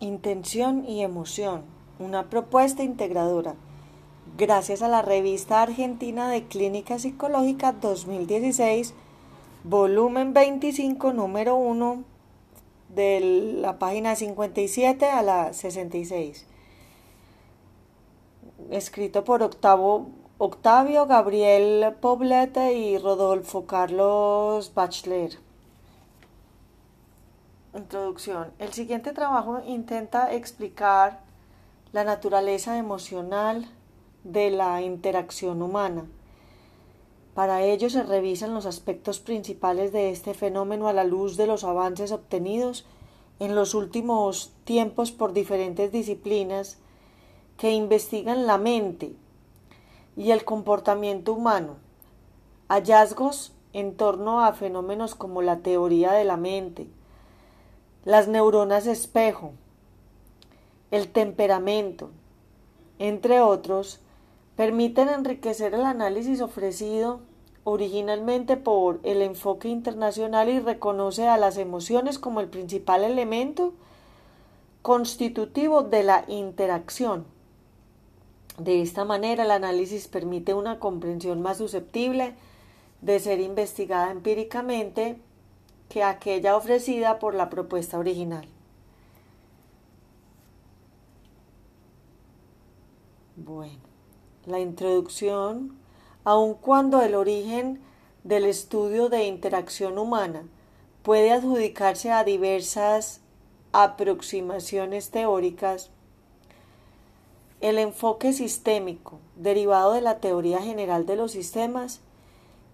Intención y emoción, una propuesta integradora. Gracias a la revista argentina de Clínica Psicológica 2016, volumen 25, número 1, de la página 57 a la 66. Escrito por Octavo, Octavio Gabriel Poblete y Rodolfo Carlos Bachler. Introducción. El siguiente trabajo intenta explicar la naturaleza emocional de la interacción humana. Para ello se revisan los aspectos principales de este fenómeno a la luz de los avances obtenidos en los últimos tiempos por diferentes disciplinas que investigan la mente y el comportamiento humano, hallazgos en torno a fenómenos como la teoría de la mente, las neuronas espejo, el temperamento, entre otros, permiten enriquecer el análisis ofrecido originalmente por el enfoque internacional y reconoce a las emociones como el principal elemento constitutivo de la interacción. De esta manera, el análisis permite una comprensión más susceptible de ser investigada empíricamente que aquella ofrecida por la propuesta original. Bueno, la introducción, aun cuando el origen del estudio de interacción humana puede adjudicarse a diversas aproximaciones teóricas, el enfoque sistémico, derivado de la teoría general de los sistemas,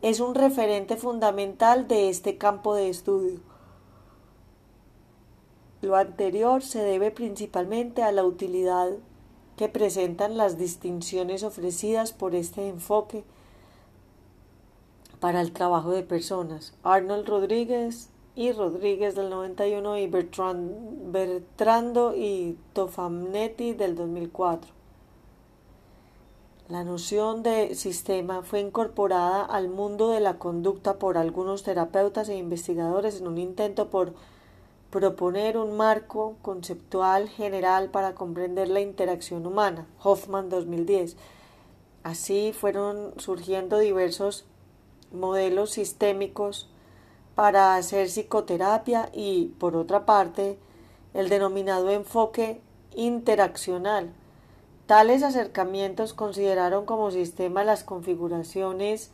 es un referente fundamental de este campo de estudio. Lo anterior se debe principalmente a la utilidad que presentan las distinciones ofrecidas por este enfoque para el trabajo de personas. Arnold Rodríguez y Rodríguez del 91 y Bertrando y Tofamnetti del 2004. La noción de sistema fue incorporada al mundo de la conducta por algunos terapeutas e investigadores en un intento por proponer un marco conceptual general para comprender la interacción humana. Hoffman 2010. Así fueron surgiendo diversos modelos sistémicos para hacer psicoterapia y, por otra parte, el denominado enfoque interaccional Tales acercamientos consideraron como sistema las configuraciones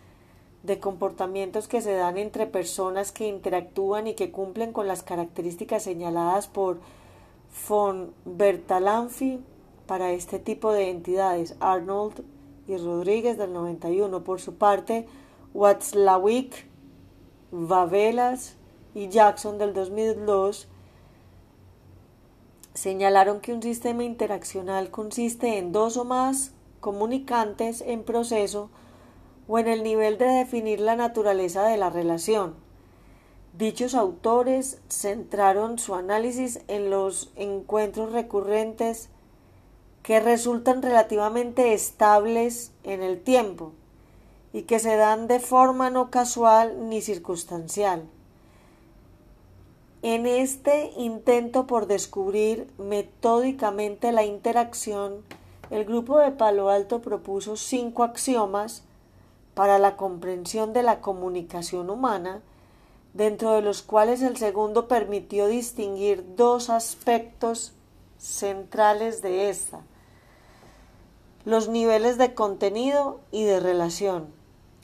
de comportamientos que se dan entre personas que interactúan y que cumplen con las características señaladas por von Bertalanffy para este tipo de entidades. Arnold y Rodríguez del 91. Por su parte, Watzlawick, Vavelas y Jackson del 2002 señalaron que un sistema interaccional consiste en dos o más comunicantes en proceso o en el nivel de definir la naturaleza de la relación. Dichos autores centraron su análisis en los encuentros recurrentes que resultan relativamente estables en el tiempo y que se dan de forma no casual ni circunstancial. En este intento por descubrir metódicamente la interacción, el grupo de Palo Alto propuso cinco axiomas para la comprensión de la comunicación humana, dentro de los cuales el segundo permitió distinguir dos aspectos centrales de esta, los niveles de contenido y de relación.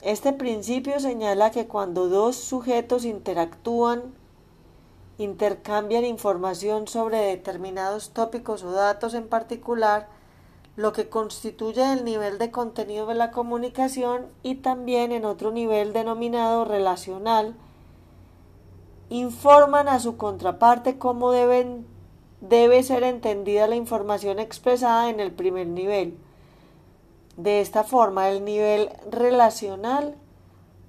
Este principio señala que cuando dos sujetos interactúan intercambian información sobre determinados tópicos o datos en particular, lo que constituye el nivel de contenido de la comunicación y también en otro nivel denominado relacional, informan a su contraparte cómo deben, debe ser entendida la información expresada en el primer nivel. De esta forma, el nivel relacional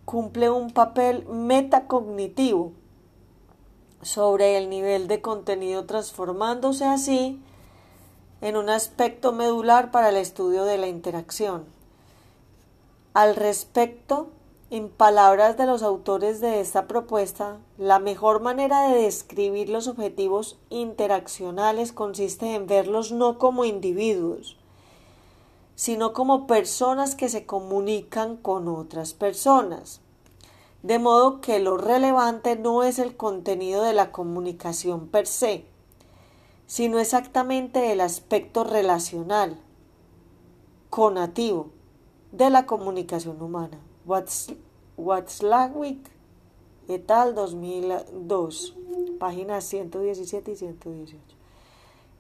cumple un papel metacognitivo sobre el nivel de contenido transformándose así en un aspecto medular para el estudio de la interacción. Al respecto, en palabras de los autores de esta propuesta, la mejor manera de describir los objetivos interaccionales consiste en verlos no como individuos, sino como personas que se comunican con otras personas. De modo que lo relevante no es el contenido de la comunicación per se, sino exactamente el aspecto relacional, conativo, de la comunicación humana. Watzlawick et al. 2002, páginas 117 y 118.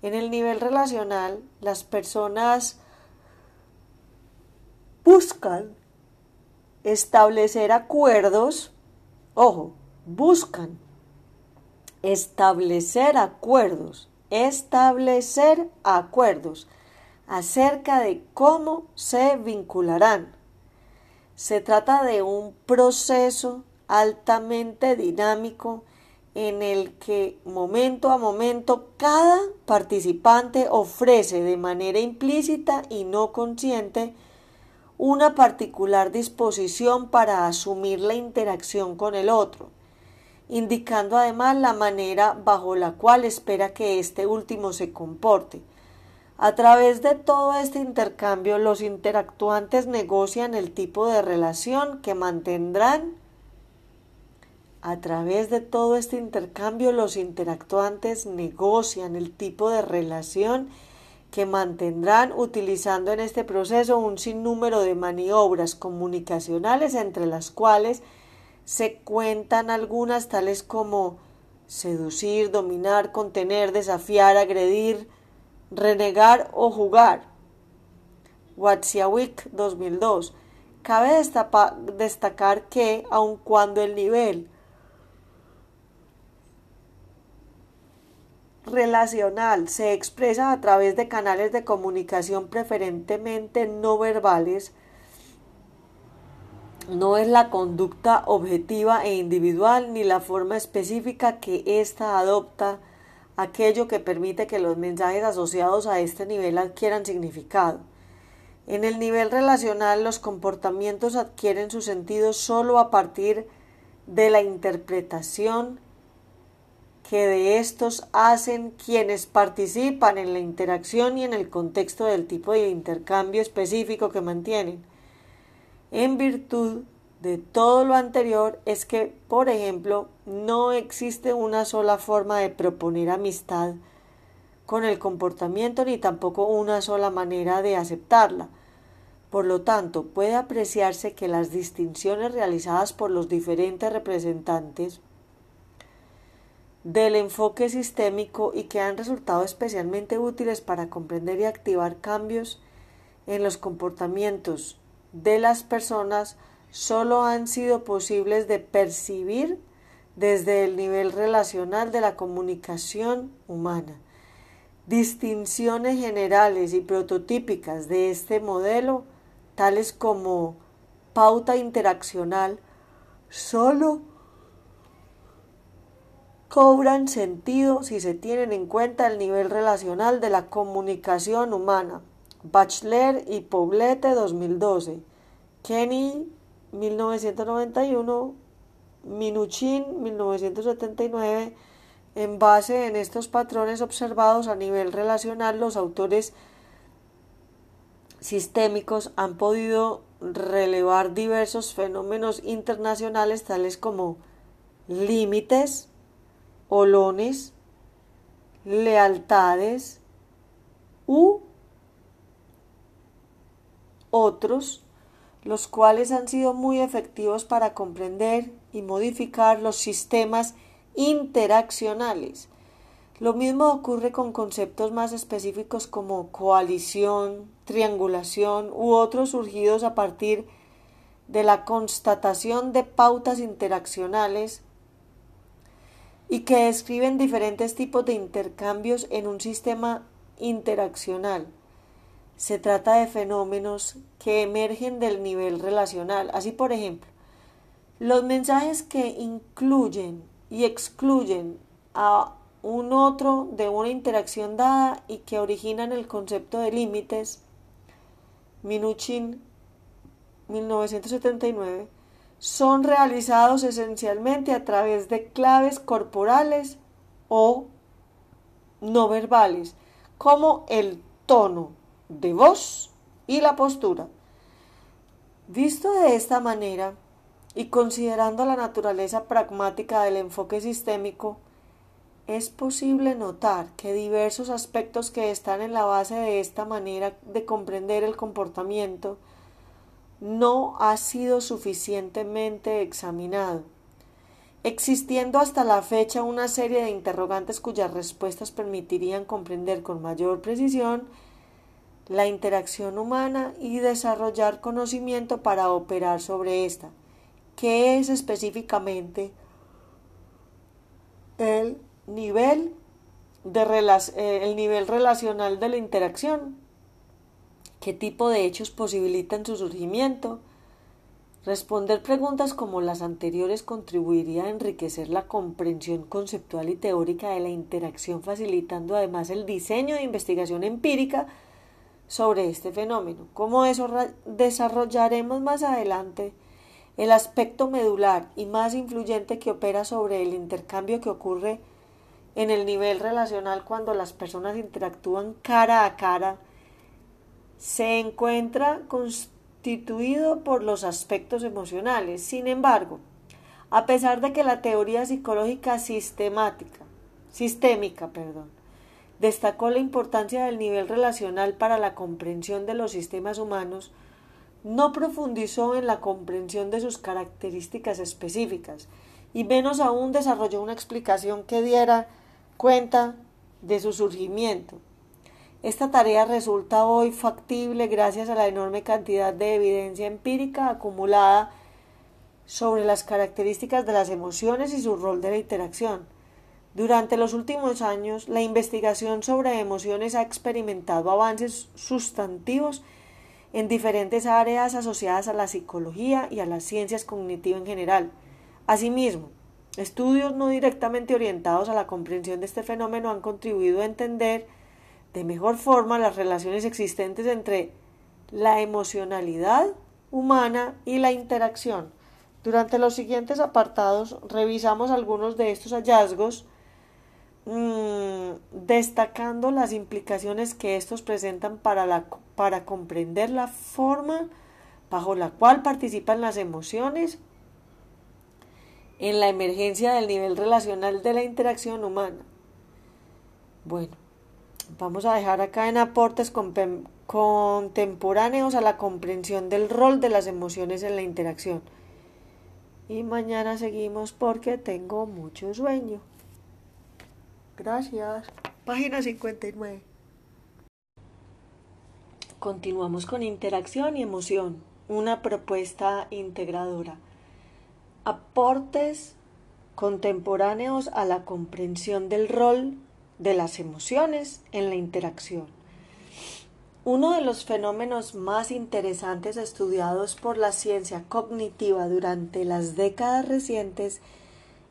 En el nivel relacional, las personas buscan establecer acuerdos, ojo, buscan establecer acuerdos, establecer acuerdos acerca de cómo se vincularán. Se trata de un proceso altamente dinámico en el que momento a momento cada participante ofrece de manera implícita y no consciente una particular disposición para asumir la interacción con el otro, indicando además la manera bajo la cual espera que éste último se comporte, a través de todo este intercambio, los interactuantes negocian el tipo de relación que mantendrán. A través de todo este intercambio, los interactuantes negocian el tipo de relación que mantendrán utilizando en este proceso un sinnúmero de maniobras comunicacionales entre las cuales se cuentan algunas tales como seducir, dominar, contener, desafiar, agredir, renegar o jugar. Watsiawik 2002. Cabe destacar que, aun cuando el nivel relacional se expresa a través de canales de comunicación preferentemente no verbales, no es la conducta objetiva e individual ni la forma específica que ésta adopta aquello que permite que los mensajes asociados a este nivel adquieran significado. En el nivel relacional los comportamientos adquieren su sentido solo a partir de la interpretación que de estos hacen quienes participan en la interacción y en el contexto del tipo de intercambio específico que mantienen. En virtud de todo lo anterior es que, por ejemplo, no existe una sola forma de proponer amistad con el comportamiento ni tampoco una sola manera de aceptarla. Por lo tanto, puede apreciarse que las distinciones realizadas por los diferentes representantes del enfoque sistémico y que han resultado especialmente útiles para comprender y activar cambios en los comportamientos de las personas solo han sido posibles de percibir desde el nivel relacional de la comunicación humana. Distinciones generales y prototípicas de este modelo, tales como pauta interaccional, solo cobran sentido si se tienen en cuenta el nivel relacional de la comunicación humana. Bachler y Poblete 2012. Kenny 1991, Minuchin 1979. En base en estos patrones observados a nivel relacional, los autores sistémicos han podido relevar diversos fenómenos internacionales tales como límites, olones, lealtades u otros los cuales han sido muy efectivos para comprender y modificar los sistemas interaccionales. Lo mismo ocurre con conceptos más específicos como coalición, triangulación u otros surgidos a partir de la constatación de pautas interaccionales y que describen diferentes tipos de intercambios en un sistema interaccional. Se trata de fenómenos que emergen del nivel relacional. Así, por ejemplo, los mensajes que incluyen y excluyen a un otro de una interacción dada y que originan el concepto de límites, Minuchin 1979, son realizados esencialmente a través de claves corporales o no verbales, como el tono de voz y la postura. Visto de esta manera, y considerando la naturaleza pragmática del enfoque sistémico, es posible notar que diversos aspectos que están en la base de esta manera de comprender el comportamiento no ha sido suficientemente examinado, existiendo hasta la fecha una serie de interrogantes cuyas respuestas permitirían comprender con mayor precisión la interacción humana y desarrollar conocimiento para operar sobre esta. ¿Qué es específicamente el nivel, de eh, el nivel relacional de la interacción? ¿Qué tipo de hechos posibilitan su surgimiento? Responder preguntas como las anteriores contribuiría a enriquecer la comprensión conceptual y teórica de la interacción, facilitando además el diseño de investigación empírica sobre este fenómeno. Como desarrollaremos más adelante, el aspecto medular y más influyente que opera sobre el intercambio que ocurre en el nivel relacional cuando las personas interactúan cara a cara se encuentra constituido por los aspectos emocionales. Sin embargo, a pesar de que la teoría psicológica sistemática, sistémica, perdón, destacó la importancia del nivel relacional para la comprensión de los sistemas humanos, no profundizó en la comprensión de sus características específicas y menos aún desarrolló una explicación que diera cuenta de su surgimiento. Esta tarea resulta hoy factible gracias a la enorme cantidad de evidencia empírica acumulada sobre las características de las emociones y su rol de la interacción. Durante los últimos años, la investigación sobre emociones ha experimentado avances sustantivos en diferentes áreas asociadas a la psicología y a las ciencias cognitivas en general. Asimismo, estudios no directamente orientados a la comprensión de este fenómeno han contribuido a entender de mejor forma las relaciones existentes entre la emocionalidad humana y la interacción. Durante los siguientes apartados revisamos algunos de estos hallazgos Mm, destacando las implicaciones que estos presentan para, la, para comprender la forma bajo la cual participan las emociones en la emergencia del nivel relacional de la interacción humana. Bueno, vamos a dejar acá en aportes contemporáneos a la comprensión del rol de las emociones en la interacción. Y mañana seguimos porque tengo mucho sueño. Gracias. Página 59. Continuamos con interacción y emoción, una propuesta integradora. Aportes contemporáneos a la comprensión del rol de las emociones en la interacción. Uno de los fenómenos más interesantes estudiados por la ciencia cognitiva durante las décadas recientes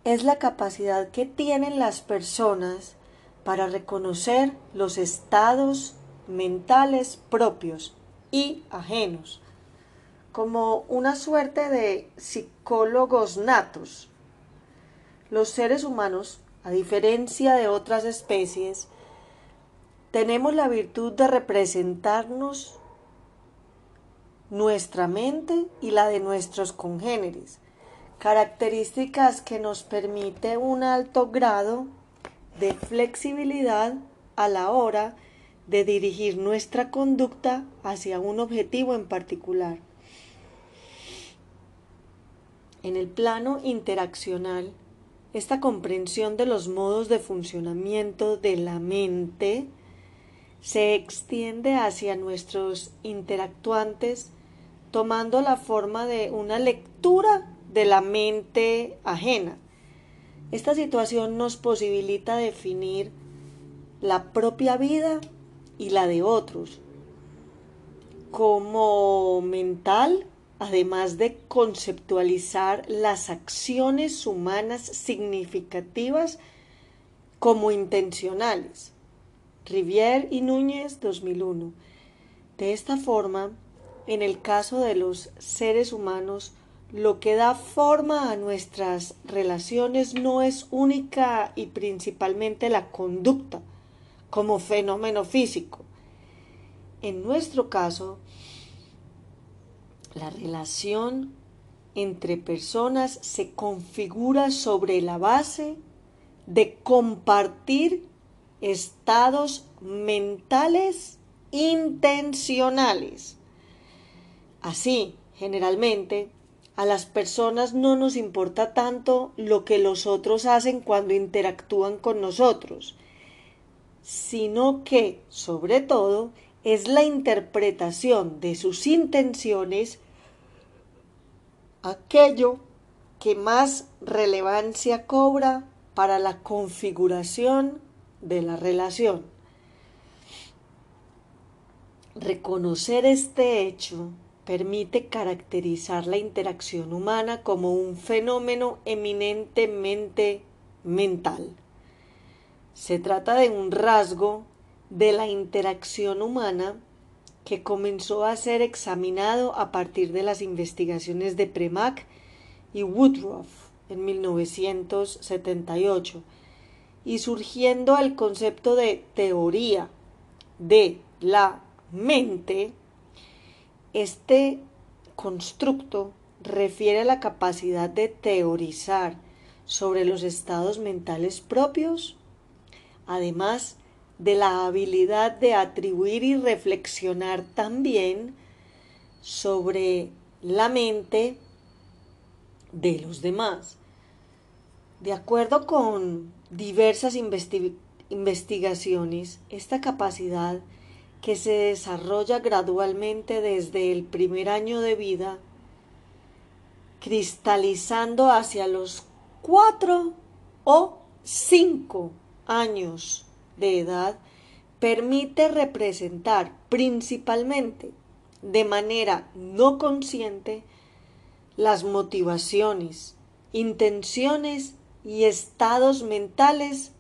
es la capacidad que tienen las personas para reconocer los estados mentales propios y ajenos, como una suerte de psicólogos natos. Los seres humanos, a diferencia de otras especies, tenemos la virtud de representarnos nuestra mente y la de nuestros congéneres características que nos permite un alto grado de flexibilidad a la hora de dirigir nuestra conducta hacia un objetivo en particular. En el plano interaccional, esta comprensión de los modos de funcionamiento de la mente se extiende hacia nuestros interactuantes tomando la forma de una lectura de la mente ajena. Esta situación nos posibilita definir la propia vida y la de otros como mental, además de conceptualizar las acciones humanas significativas como intencionales. Rivière y Núñez 2001. De esta forma, en el caso de los seres humanos, lo que da forma a nuestras relaciones no es única y principalmente la conducta como fenómeno físico. En nuestro caso, la relación entre personas se configura sobre la base de compartir estados mentales intencionales. Así, generalmente, a las personas no nos importa tanto lo que los otros hacen cuando interactúan con nosotros, sino que, sobre todo, es la interpretación de sus intenciones aquello que más relevancia cobra para la configuración de la relación. Reconocer este hecho permite caracterizar la interacción humana como un fenómeno eminentemente mental. Se trata de un rasgo de la interacción humana que comenzó a ser examinado a partir de las investigaciones de Premack y Woodruff en 1978 y surgiendo el concepto de teoría de la mente este constructo refiere a la capacidad de teorizar sobre los estados mentales propios, además de la habilidad de atribuir y reflexionar también sobre la mente de los demás. De acuerdo con diversas investigaciones, esta capacidad que se desarrolla gradualmente desde el primer año de vida, cristalizando hacia los cuatro o cinco años de edad, permite representar principalmente de manera no consciente las motivaciones, intenciones y estados mentales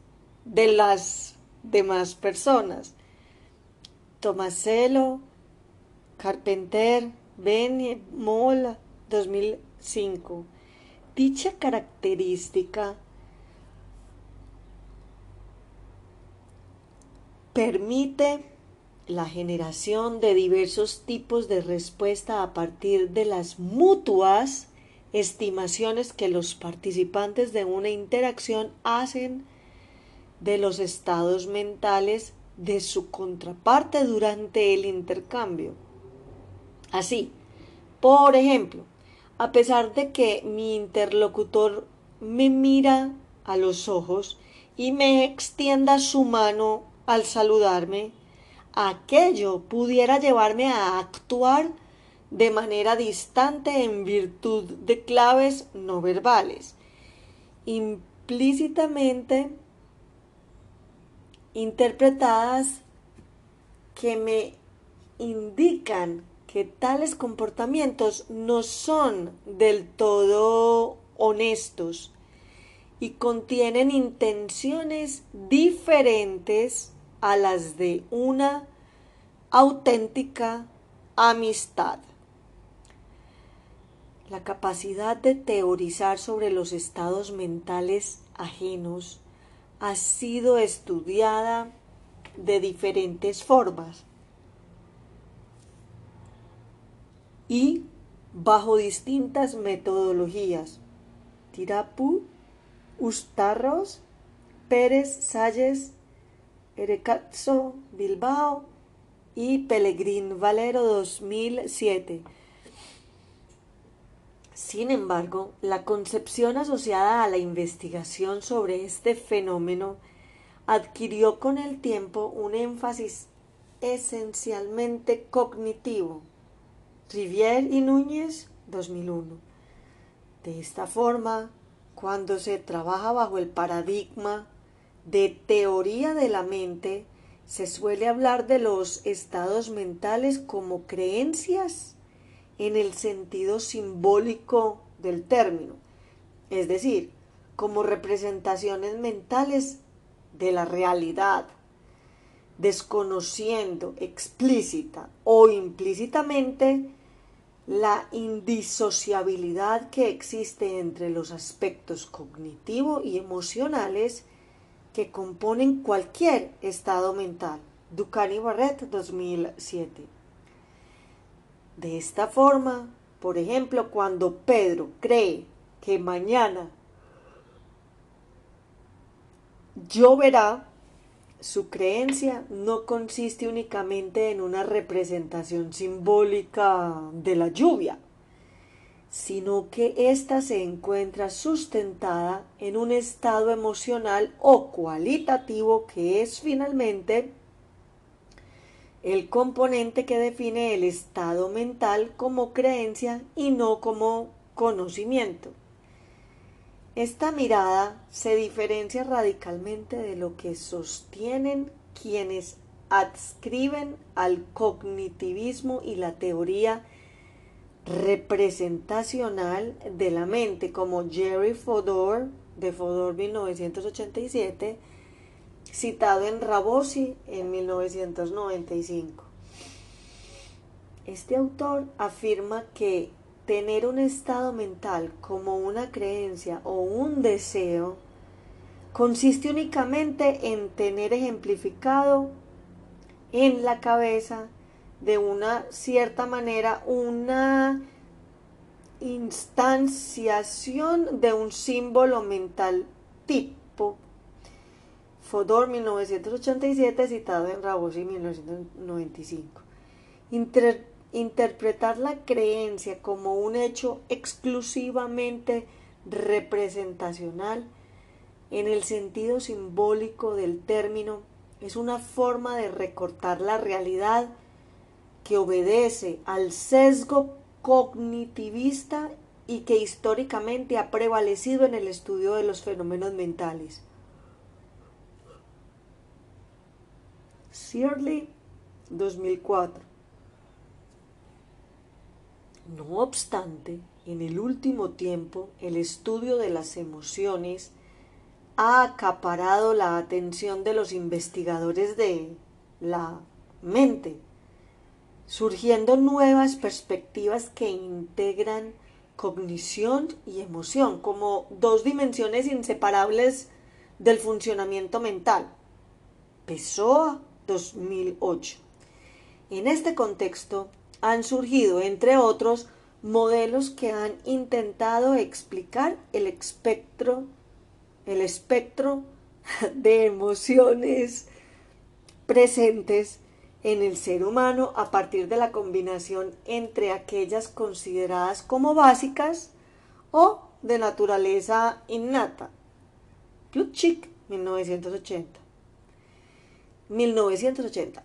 de las demás personas Tomaselo, Carpenter, Beni, Mola, 2005. Dicha característica permite la generación de diversos tipos de respuesta a partir de las mutuas estimaciones que los participantes de una interacción hacen de los estados mentales de su contraparte durante el intercambio. Así, por ejemplo, a pesar de que mi interlocutor me mira a los ojos y me extienda su mano al saludarme, aquello pudiera llevarme a actuar de manera distante en virtud de claves no verbales. Implícitamente interpretadas que me indican que tales comportamientos no son del todo honestos y contienen intenciones diferentes a las de una auténtica amistad. La capacidad de teorizar sobre los estados mentales ajenos ha sido estudiada de diferentes formas y bajo distintas metodologías. Tirapu, Ustarros, Pérez, Salles, Erecazzo, Bilbao y Pellegrín Valero 2007 sin embargo, la concepción asociada a la investigación sobre este fenómeno adquirió con el tiempo un énfasis esencialmente cognitivo. Rivière y Núñez, 2001. De esta forma, cuando se trabaja bajo el paradigma de teoría de la mente, se suele hablar de los estados mentales como creencias en el sentido simbólico del término, es decir, como representaciones mentales de la realidad, desconociendo explícita o implícitamente la indisociabilidad que existe entre los aspectos cognitivo y emocionales que componen cualquier estado mental. Ducani Barrett 2007. De esta forma, por ejemplo, cuando Pedro cree que mañana lloverá, su creencia no consiste únicamente en una representación simbólica de la lluvia, sino que ésta se encuentra sustentada en un estado emocional o cualitativo que es finalmente el componente que define el estado mental como creencia y no como conocimiento. Esta mirada se diferencia radicalmente de lo que sostienen quienes adscriben al cognitivismo y la teoría representacional de la mente, como Jerry Fodor, de Fodor 1987, citado en Rabosi en 1995. Este autor afirma que tener un estado mental como una creencia o un deseo consiste únicamente en tener ejemplificado en la cabeza de una cierta manera una instanciación de un símbolo mental tipo. Fodor 1987 citado en Rabosi 1995 interpretar la creencia como un hecho exclusivamente representacional en el sentido simbólico del término es una forma de recortar la realidad que obedece al sesgo cognitivista y que históricamente ha prevalecido en el estudio de los fenómenos mentales. Searley 2004 no obstante, en el último tiempo el estudio de las emociones ha acaparado la atención de los investigadores de la mente, surgiendo nuevas perspectivas que integran cognición y emoción como dos dimensiones inseparables del funcionamiento mental. Pessoa 2008. En este contexto, han surgido, entre otros, modelos que han intentado explicar el espectro, el espectro de emociones presentes en el ser humano a partir de la combinación entre aquellas consideradas como básicas o de naturaleza innata. Plutchik, 1980. 1980.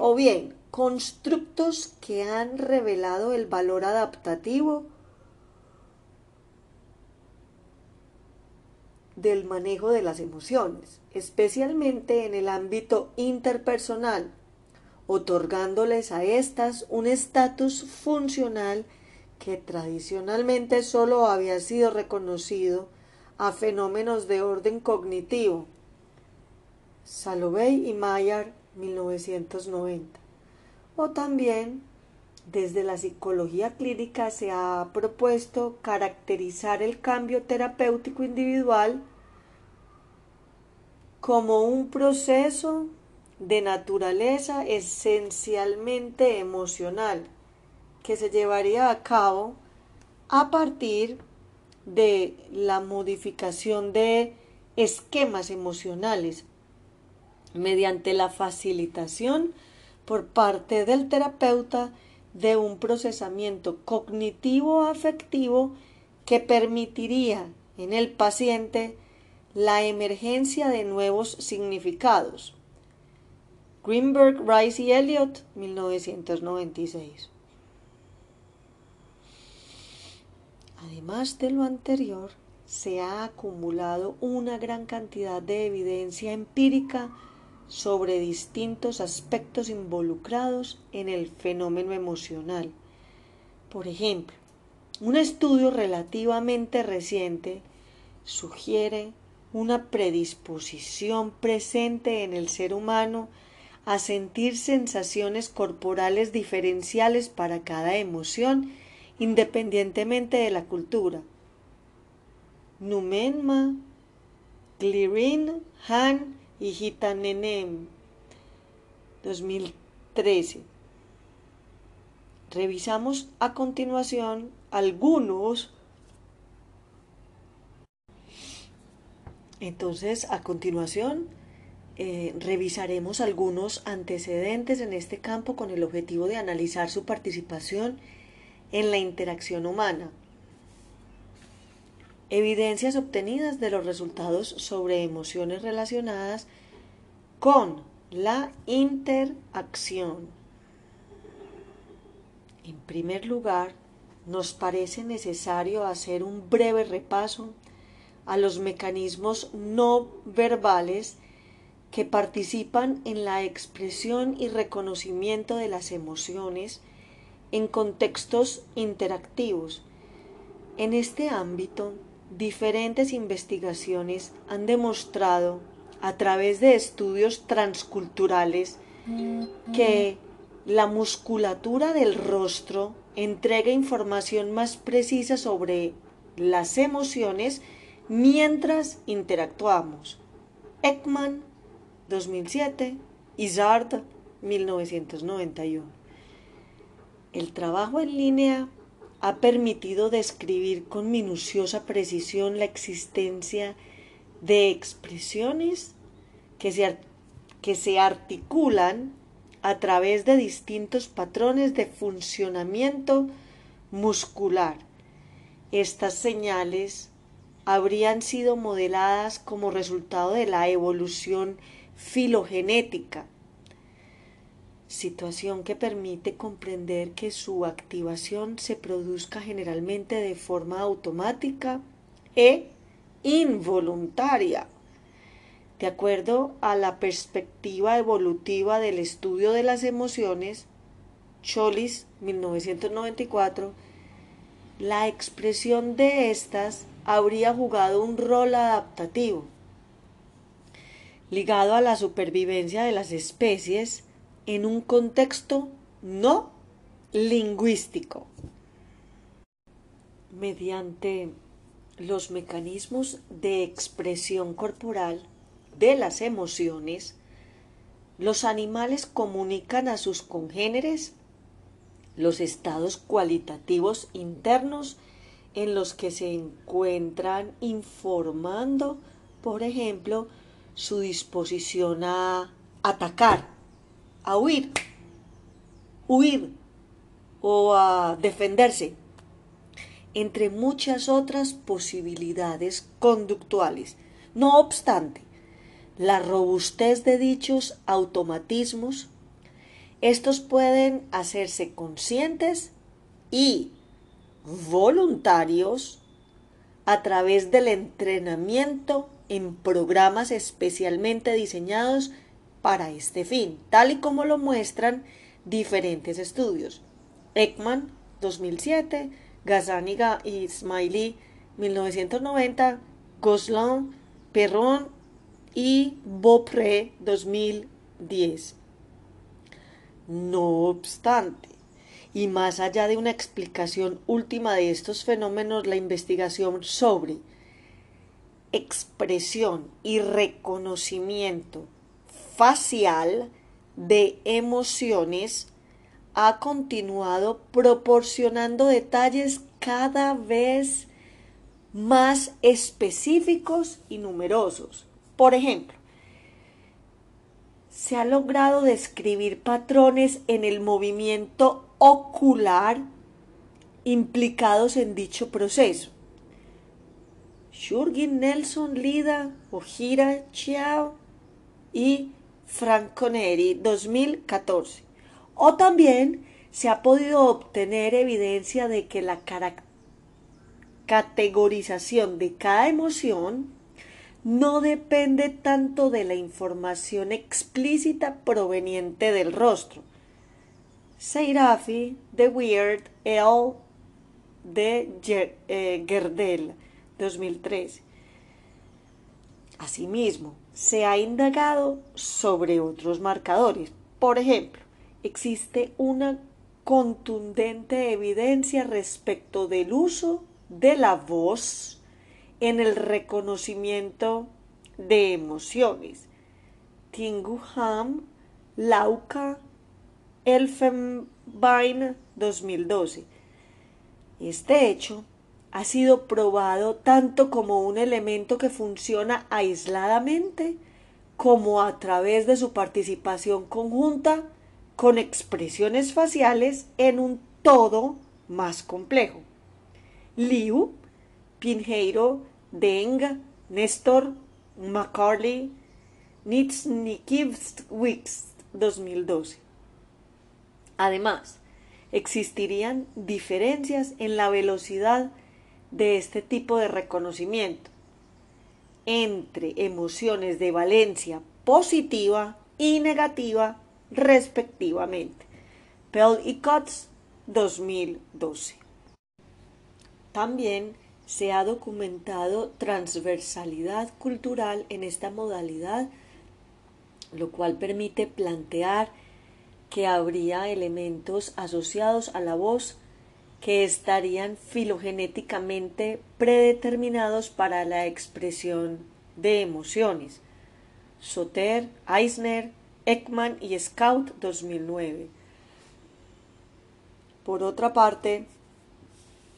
O bien, constructos que han revelado el valor adaptativo del manejo de las emociones, especialmente en el ámbito interpersonal, otorgándoles a estas un estatus funcional que tradicionalmente solo había sido reconocido a fenómenos de orden cognitivo. Salovey y Mayer, 1990 o también desde la psicología clínica se ha propuesto caracterizar el cambio terapéutico individual como un proceso de naturaleza esencialmente emocional que se llevaría a cabo a partir de la modificación de esquemas emocionales mediante la facilitación por parte del terapeuta de un procesamiento cognitivo afectivo que permitiría en el paciente la emergencia de nuevos significados. Greenberg, Rice y Elliot, 1996. Además de lo anterior, se ha acumulado una gran cantidad de evidencia empírica sobre distintos aspectos involucrados en el fenómeno emocional. Por ejemplo, un estudio relativamente reciente sugiere una predisposición presente en el ser humano a sentir sensaciones corporales diferenciales para cada emoción independientemente de la cultura. Numenma, Glirin, Han y Gitanenem, 2013. Revisamos a continuación algunos. Entonces, a continuación, eh, revisaremos algunos antecedentes en este campo con el objetivo de analizar su participación en la interacción humana. Evidencias obtenidas de los resultados sobre emociones relacionadas con la interacción. En primer lugar, nos parece necesario hacer un breve repaso a los mecanismos no verbales que participan en la expresión y reconocimiento de las emociones en contextos interactivos. En este ámbito, diferentes investigaciones han demostrado a través de estudios transculturales que la musculatura del rostro entrega información más precisa sobre las emociones mientras interactuamos. Ekman 2007 y Zard 1991. El trabajo en línea ha permitido describir con minuciosa precisión la existencia de expresiones que se, que se articulan a través de distintos patrones de funcionamiento muscular. Estas señales habrían sido modeladas como resultado de la evolución filogenética, situación que permite comprender que su activación se produzca generalmente de forma automática e involuntaria. De acuerdo a la perspectiva evolutiva del estudio de las emociones, Cholis 1994, la expresión de estas habría jugado un rol adaptativo ligado a la supervivencia de las especies en un contexto no lingüístico. Mediante los mecanismos de expresión corporal de las emociones, los animales comunican a sus congéneres los estados cualitativos internos en los que se encuentran informando, por ejemplo, su disposición a atacar, a huir, huir o a defenderse, entre muchas otras posibilidades conductuales. No obstante, la robustez de dichos automatismos, estos pueden hacerse conscientes y voluntarios a través del entrenamiento en programas especialmente diseñados para este fin, tal y como lo muestran diferentes estudios. Ekman, 2007, Gazani y Smiley, 1990, Goslan, Perron y Beaupré, 2010. No obstante, y más allá de una explicación última de estos fenómenos, la investigación sobre expresión y reconocimiento facial de emociones ha continuado proporcionando detalles cada vez más específicos y numerosos. Por ejemplo, se ha logrado describir patrones en el movimiento ocular implicados en dicho proceso. Jürgen Nelson Lida, Ojira Chiao y Franco Neri 2014. O también se ha podido obtener evidencia de que la categorización de cada emoción no depende tanto de la información explícita proveniente del rostro. Seirafi, de Weird, el de eh, Gerdel 2013. Asimismo, se ha indagado sobre otros marcadores. Por ejemplo, existe una contundente evidencia respecto del uso de la voz en el reconocimiento de emociones. Tinguham, Lauca, Elfenbein 2012. Este hecho ha sido probado tanto como un elemento que funciona aisladamente como a través de su participación conjunta con expresiones faciales en un todo más complejo. Liu, Pinheiro, Deng, Néstor, McCarley, Nitsnikiewicz 2012. Además, existirían diferencias en la velocidad de este tipo de reconocimiento entre emociones de valencia positiva y negativa respectivamente. Pell y Cutts 2012. También se ha documentado transversalidad cultural en esta modalidad, lo cual permite plantear que habría elementos asociados a la voz que estarían filogenéticamente predeterminados para la expresión de emociones. Soter, Eisner, Ekman y Scout 2009. Por otra parte,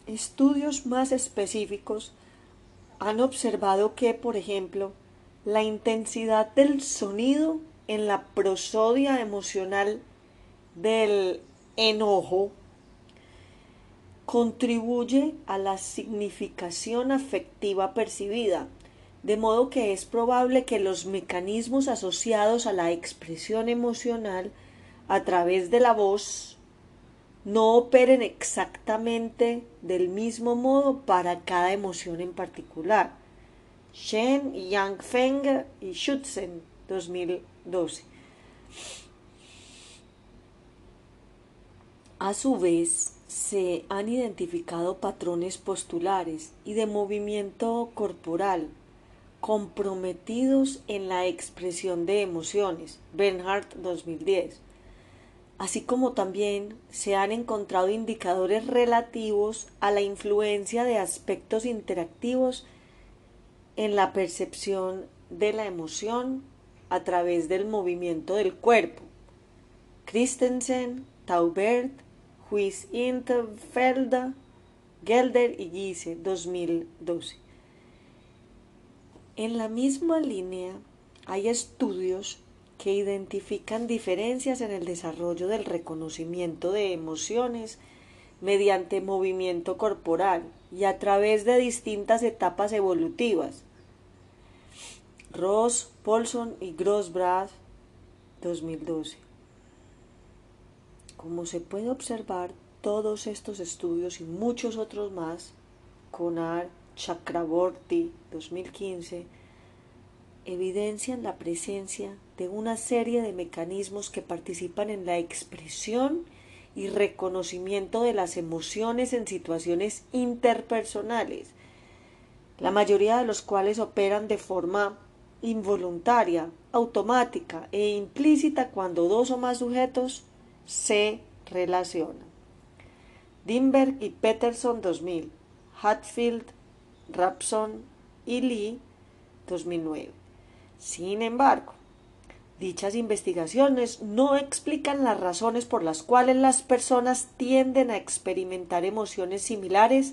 estudios más específicos han observado que, por ejemplo, la intensidad del sonido en la prosodia emocional del enojo contribuye a la significación afectiva percibida, de modo que es probable que los mecanismos asociados a la expresión emocional a través de la voz no operen exactamente del mismo modo para cada emoción en particular. Shen, Yang y Schutzen, 2012. A su vez, se han identificado patrones postulares y de movimiento corporal comprometidos en la expresión de emociones, Bernhardt 2010, así como también se han encontrado indicadores relativos a la influencia de aspectos interactivos en la percepción de la emoción a través del movimiento del cuerpo. Christensen, Taubert, Huis Interfelda, Gelder y Giese, 2012. En la misma línea hay estudios que identifican diferencias en el desarrollo del reconocimiento de emociones mediante movimiento corporal y a través de distintas etapas evolutivas. Ross, Paulson y Grossbrad 2012. Como se puede observar, todos estos estudios y muchos otros más, Conar, Chakraborty 2015, evidencian la presencia de una serie de mecanismos que participan en la expresión y reconocimiento de las emociones en situaciones interpersonales, la mayoría de los cuales operan de forma involuntaria, automática e implícita cuando dos o más sujetos se relacionan. Dimberg y Peterson 2000, Hatfield, Rapson y Lee 2009. Sin embargo, dichas investigaciones no explican las razones por las cuales las personas tienden a experimentar emociones similares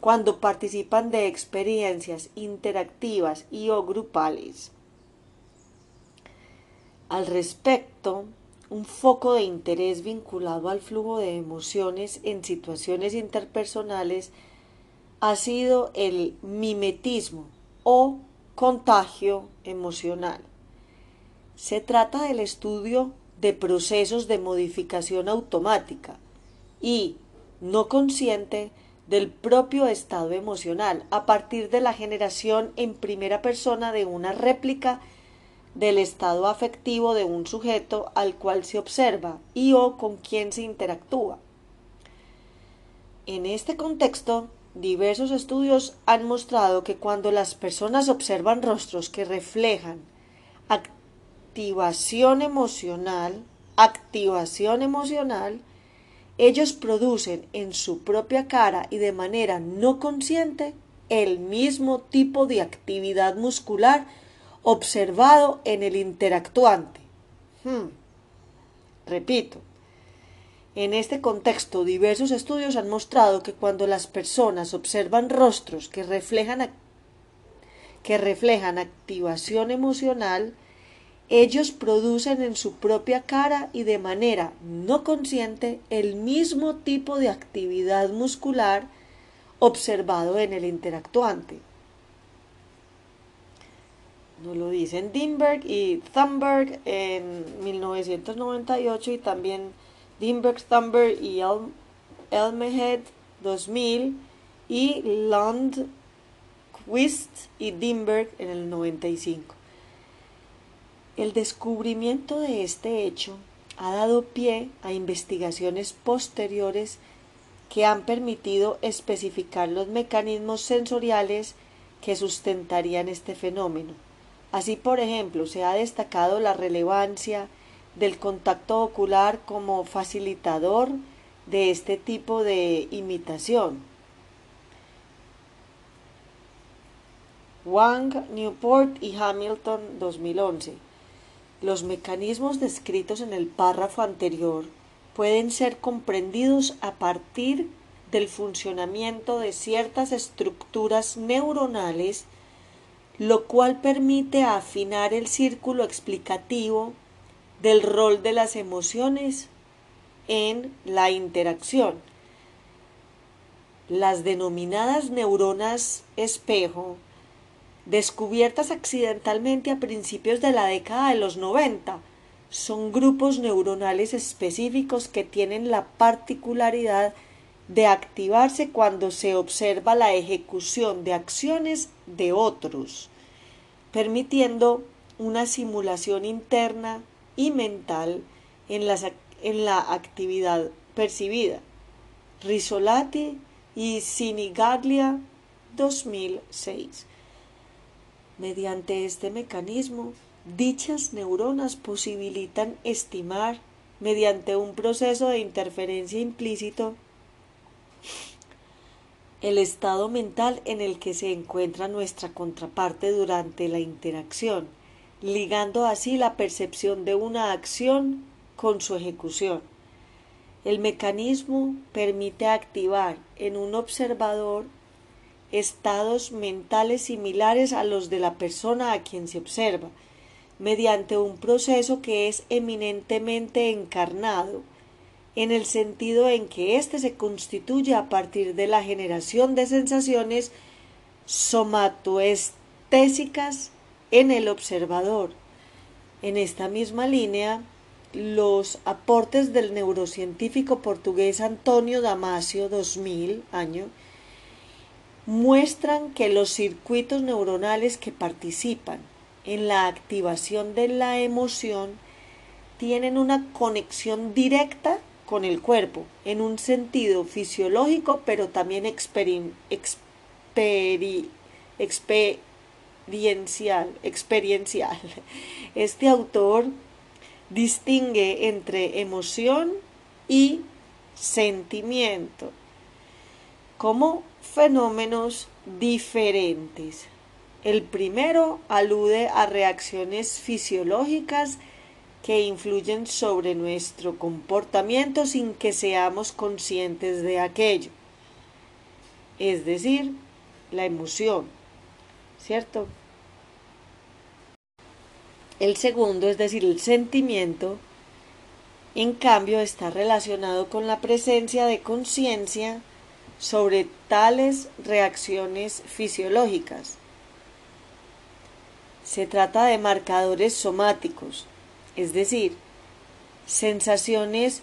cuando participan de experiencias interactivas y o grupales. Al respecto, un foco de interés vinculado al flujo de emociones en situaciones interpersonales ha sido el mimetismo o contagio emocional. Se trata del estudio de procesos de modificación automática y no consciente del propio estado emocional a partir de la generación en primera persona de una réplica del estado afectivo de un sujeto al cual se observa y o con quien se interactúa. En este contexto, diversos estudios han mostrado que cuando las personas observan rostros que reflejan activación emocional, activación emocional, ellos producen en su propia cara y de manera no consciente el mismo tipo de actividad muscular observado en el interactuante. Hmm. Repito, en este contexto diversos estudios han mostrado que cuando las personas observan rostros que reflejan, que reflejan activación emocional, ellos producen en su propia cara y de manera no consciente el mismo tipo de actividad muscular observado en el interactuante. Nos lo dicen Dimberg y Thunberg en 1998 y también Dimberg, Thunberg y Elmehead 2000 y Lundquist y Dimberg en el 95. El descubrimiento de este hecho ha dado pie a investigaciones posteriores que han permitido especificar los mecanismos sensoriales que sustentarían este fenómeno. Así, por ejemplo, se ha destacado la relevancia del contacto ocular como facilitador de este tipo de imitación. Wang, Newport y Hamilton 2011 los mecanismos descritos en el párrafo anterior pueden ser comprendidos a partir del funcionamiento de ciertas estructuras neuronales, lo cual permite afinar el círculo explicativo del rol de las emociones en la interacción. Las denominadas neuronas espejo descubiertas accidentalmente a principios de la década de los 90. Son grupos neuronales específicos que tienen la particularidad de activarse cuando se observa la ejecución de acciones de otros, permitiendo una simulación interna y mental en, en la actividad percibida. Risolati y Sinigaglia 2006. Mediante este mecanismo, dichas neuronas posibilitan estimar, mediante un proceso de interferencia implícito, el estado mental en el que se encuentra nuestra contraparte durante la interacción, ligando así la percepción de una acción con su ejecución. El mecanismo permite activar en un observador estados mentales similares a los de la persona a quien se observa, mediante un proceso que es eminentemente encarnado, en el sentido en que éste se constituye a partir de la generación de sensaciones somatoestésicas en el observador. En esta misma línea, los aportes del neurocientífico portugués Antonio Damasio 2000 año muestran que los circuitos neuronales que participan en la activación de la emoción tienen una conexión directa con el cuerpo en un sentido fisiológico pero también experiencial, experiencial. Este autor distingue entre emoción y sentimiento como fenómenos diferentes. El primero alude a reacciones fisiológicas que influyen sobre nuestro comportamiento sin que seamos conscientes de aquello. Es decir, la emoción, ¿cierto? El segundo, es decir, el sentimiento, en cambio está relacionado con la presencia de conciencia sobre tales reacciones fisiológicas. Se trata de marcadores somáticos, es decir, sensaciones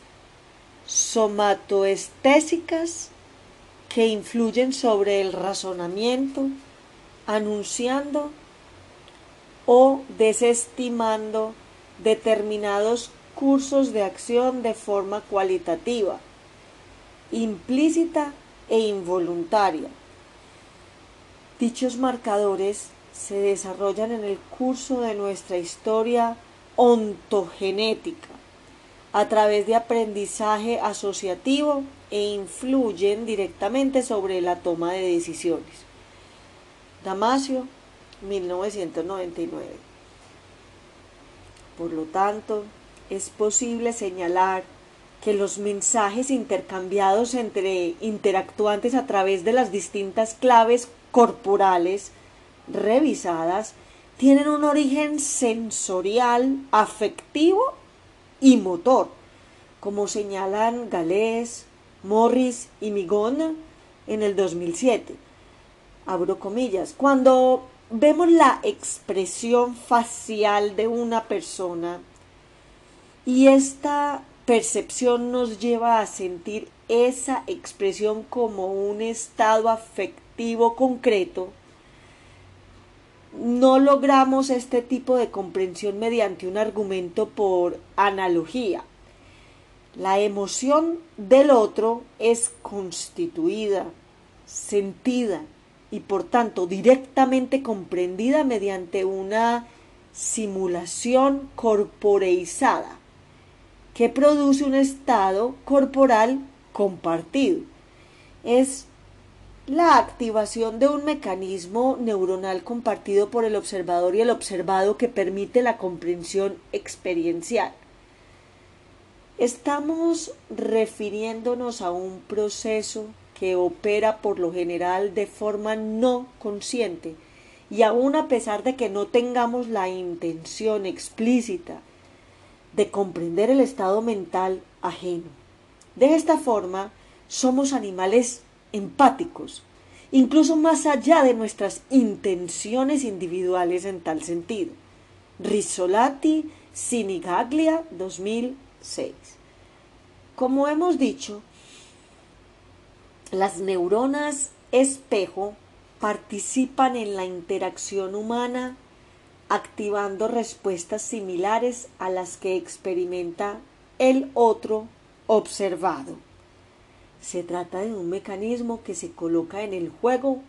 somatoestésicas que influyen sobre el razonamiento, anunciando o desestimando determinados cursos de acción de forma cualitativa, implícita e involuntaria. Dichos marcadores se desarrollan en el curso de nuestra historia ontogenética, a través de aprendizaje asociativo e influyen directamente sobre la toma de decisiones. Damasio, 1999. Por lo tanto, es posible señalar que los mensajes intercambiados entre interactuantes a través de las distintas claves corporales revisadas tienen un origen sensorial, afectivo y motor, como señalan Galés, Morris y Migona en el 2007. Abro comillas. Cuando vemos la expresión facial de una persona y esta percepción nos lleva a sentir esa expresión como un estado afectivo concreto, no logramos este tipo de comprensión mediante un argumento por analogía. La emoción del otro es constituida, sentida y por tanto directamente comprendida mediante una simulación corporeizada que produce un estado corporal compartido. Es la activación de un mecanismo neuronal compartido por el observador y el observado que permite la comprensión experiencial. Estamos refiriéndonos a un proceso que opera por lo general de forma no consciente y aun a pesar de que no tengamos la intención explícita de comprender el estado mental ajeno. De esta forma, somos animales empáticos, incluso más allá de nuestras intenciones individuales en tal sentido. Rizzolatti, Sinigaglia, 2006. Como hemos dicho, las neuronas espejo participan en la interacción humana activando respuestas similares a las que experimenta el otro observado. Se trata de un mecanismo que se coloca en el juego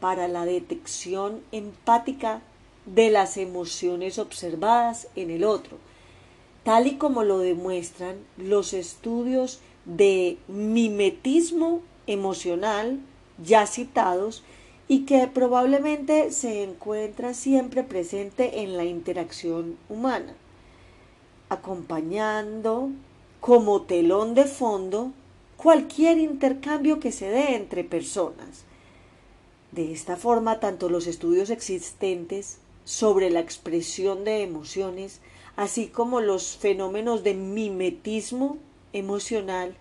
para la detección empática de las emociones observadas en el otro, tal y como lo demuestran los estudios de mimetismo emocional ya citados y que probablemente se encuentra siempre presente en la interacción humana, acompañando como telón de fondo cualquier intercambio que se dé entre personas. De esta forma, tanto los estudios existentes sobre la expresión de emociones, así como los fenómenos de mimetismo emocional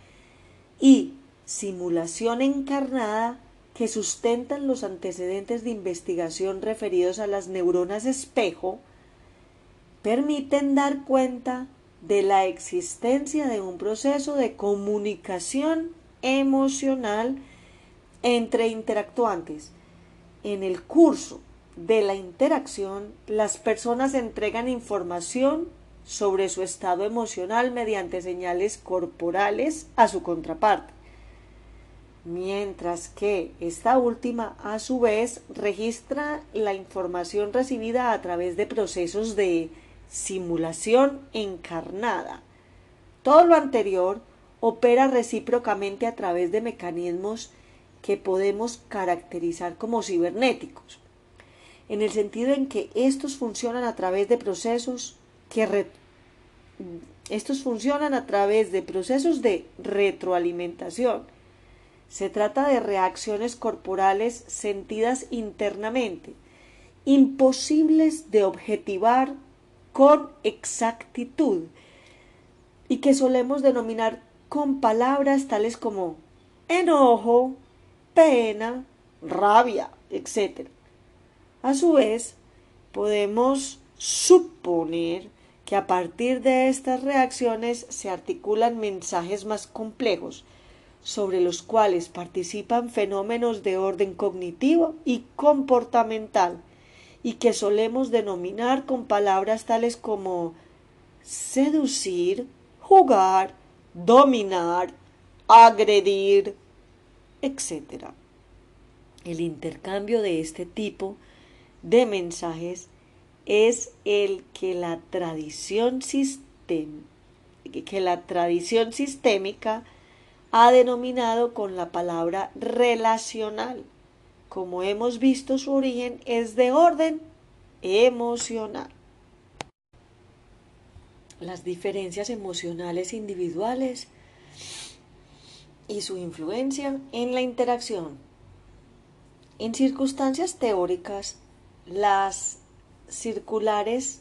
y simulación encarnada que sustentan los antecedentes de investigación referidos a las neuronas espejo permiten dar cuenta de la existencia de un proceso de comunicación emocional entre interactuantes. En el curso de la interacción, las personas entregan información sobre su estado emocional mediante señales corporales a su contraparte mientras que esta última a su vez registra la información recibida a través de procesos de simulación encarnada. Todo lo anterior opera recíprocamente a través de mecanismos que podemos caracterizar como cibernéticos, en el sentido en que estos funcionan a través de procesos que estos funcionan a través de procesos de retroalimentación se trata de reacciones corporales sentidas internamente, imposibles de objetivar con exactitud y que solemos denominar con palabras tales como enojo, pena, rabia, etc. A su vez, podemos suponer que a partir de estas reacciones se articulan mensajes más complejos sobre los cuales participan fenómenos de orden cognitivo y comportamental y que solemos denominar con palabras tales como seducir, jugar, dominar, agredir, etc. El intercambio de este tipo de mensajes es el que la tradición sistémica ha denominado con la palabra relacional. Como hemos visto, su origen es de orden emocional. Las diferencias emocionales individuales y su influencia en la interacción. En circunstancias teóricas, las circulares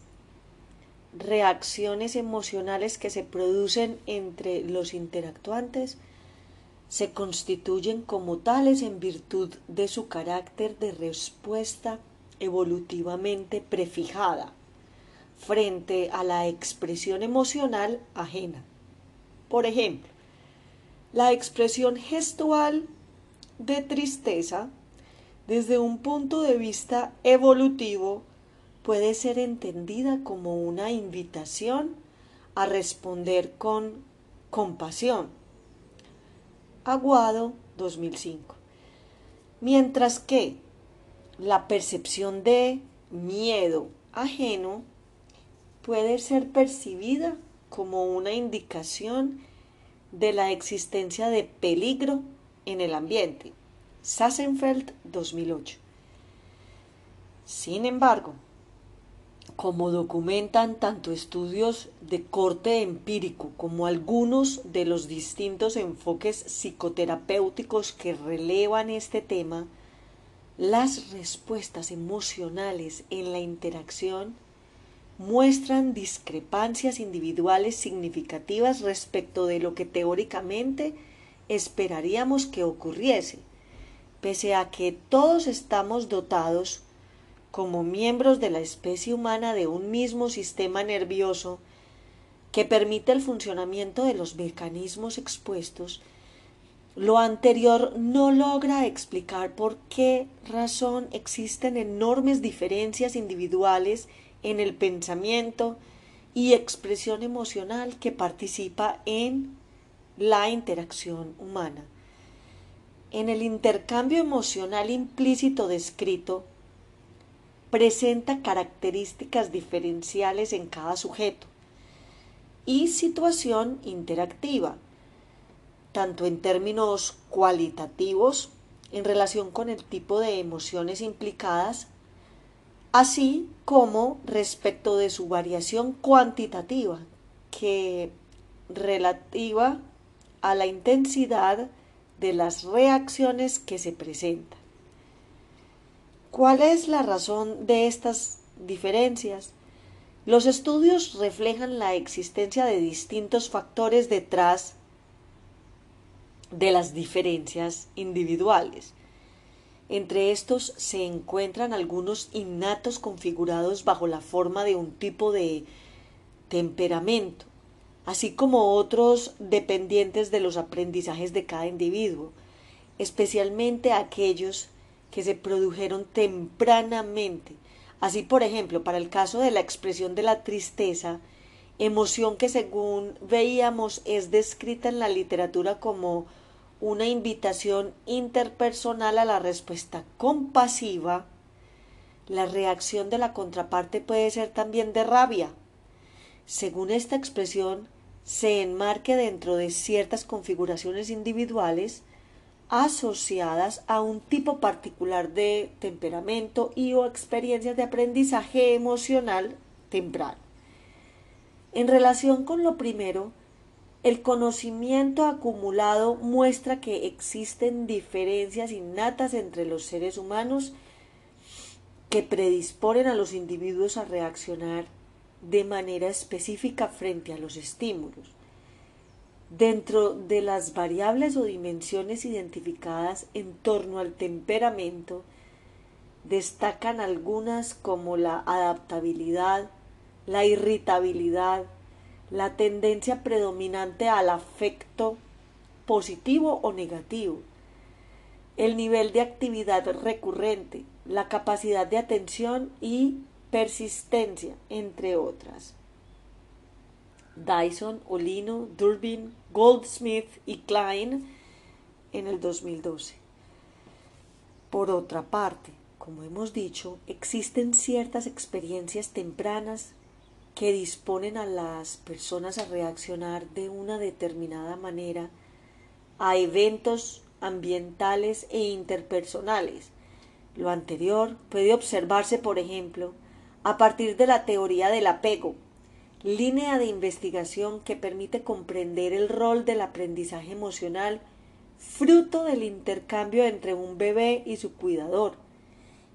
reacciones emocionales que se producen entre los interactuantes se constituyen como tales en virtud de su carácter de respuesta evolutivamente prefijada frente a la expresión emocional ajena. Por ejemplo, la expresión gestual de tristeza desde un punto de vista evolutivo puede ser entendida como una invitación a responder con compasión Aguado 2005. Mientras que la percepción de miedo ajeno puede ser percibida como una indicación de la existencia de peligro en el ambiente. Sassenfeld 2008. Sin embargo, como documentan tanto estudios de corte empírico como algunos de los distintos enfoques psicoterapéuticos que relevan este tema, las respuestas emocionales en la interacción muestran discrepancias individuales significativas respecto de lo que teóricamente esperaríamos que ocurriese, pese a que todos estamos dotados como miembros de la especie humana de un mismo sistema nervioso que permite el funcionamiento de los mecanismos expuestos, lo anterior no logra explicar por qué razón existen enormes diferencias individuales en el pensamiento y expresión emocional que participa en la interacción humana. En el intercambio emocional implícito descrito, presenta características diferenciales en cada sujeto y situación interactiva, tanto en términos cualitativos en relación con el tipo de emociones implicadas, así como respecto de su variación cuantitativa, que relativa a la intensidad de las reacciones que se presentan. ¿Cuál es la razón de estas diferencias? Los estudios reflejan la existencia de distintos factores detrás de las diferencias individuales. Entre estos se encuentran algunos innatos configurados bajo la forma de un tipo de temperamento, así como otros dependientes de los aprendizajes de cada individuo, especialmente aquellos que se produjeron tempranamente. Así, por ejemplo, para el caso de la expresión de la tristeza, emoción que según veíamos es descrita en la literatura como una invitación interpersonal a la respuesta compasiva, la reacción de la contraparte puede ser también de rabia. Según esta expresión, se enmarque dentro de ciertas configuraciones individuales asociadas a un tipo particular de temperamento y o experiencias de aprendizaje emocional temprano. En relación con lo primero, el conocimiento acumulado muestra que existen diferencias innatas entre los seres humanos que predisponen a los individuos a reaccionar de manera específica frente a los estímulos. Dentro de las variables o dimensiones identificadas en torno al temperamento, destacan algunas como la adaptabilidad, la irritabilidad, la tendencia predominante al afecto positivo o negativo, el nivel de actividad recurrente, la capacidad de atención y persistencia, entre otras. Dyson, Olino, Durbin, Goldsmith y Klein en el 2012. Por otra parte, como hemos dicho, existen ciertas experiencias tempranas que disponen a las personas a reaccionar de una determinada manera a eventos ambientales e interpersonales. Lo anterior puede observarse, por ejemplo, a partir de la teoría del apego, línea de investigación que permite comprender el rol del aprendizaje emocional fruto del intercambio entre un bebé y su cuidador,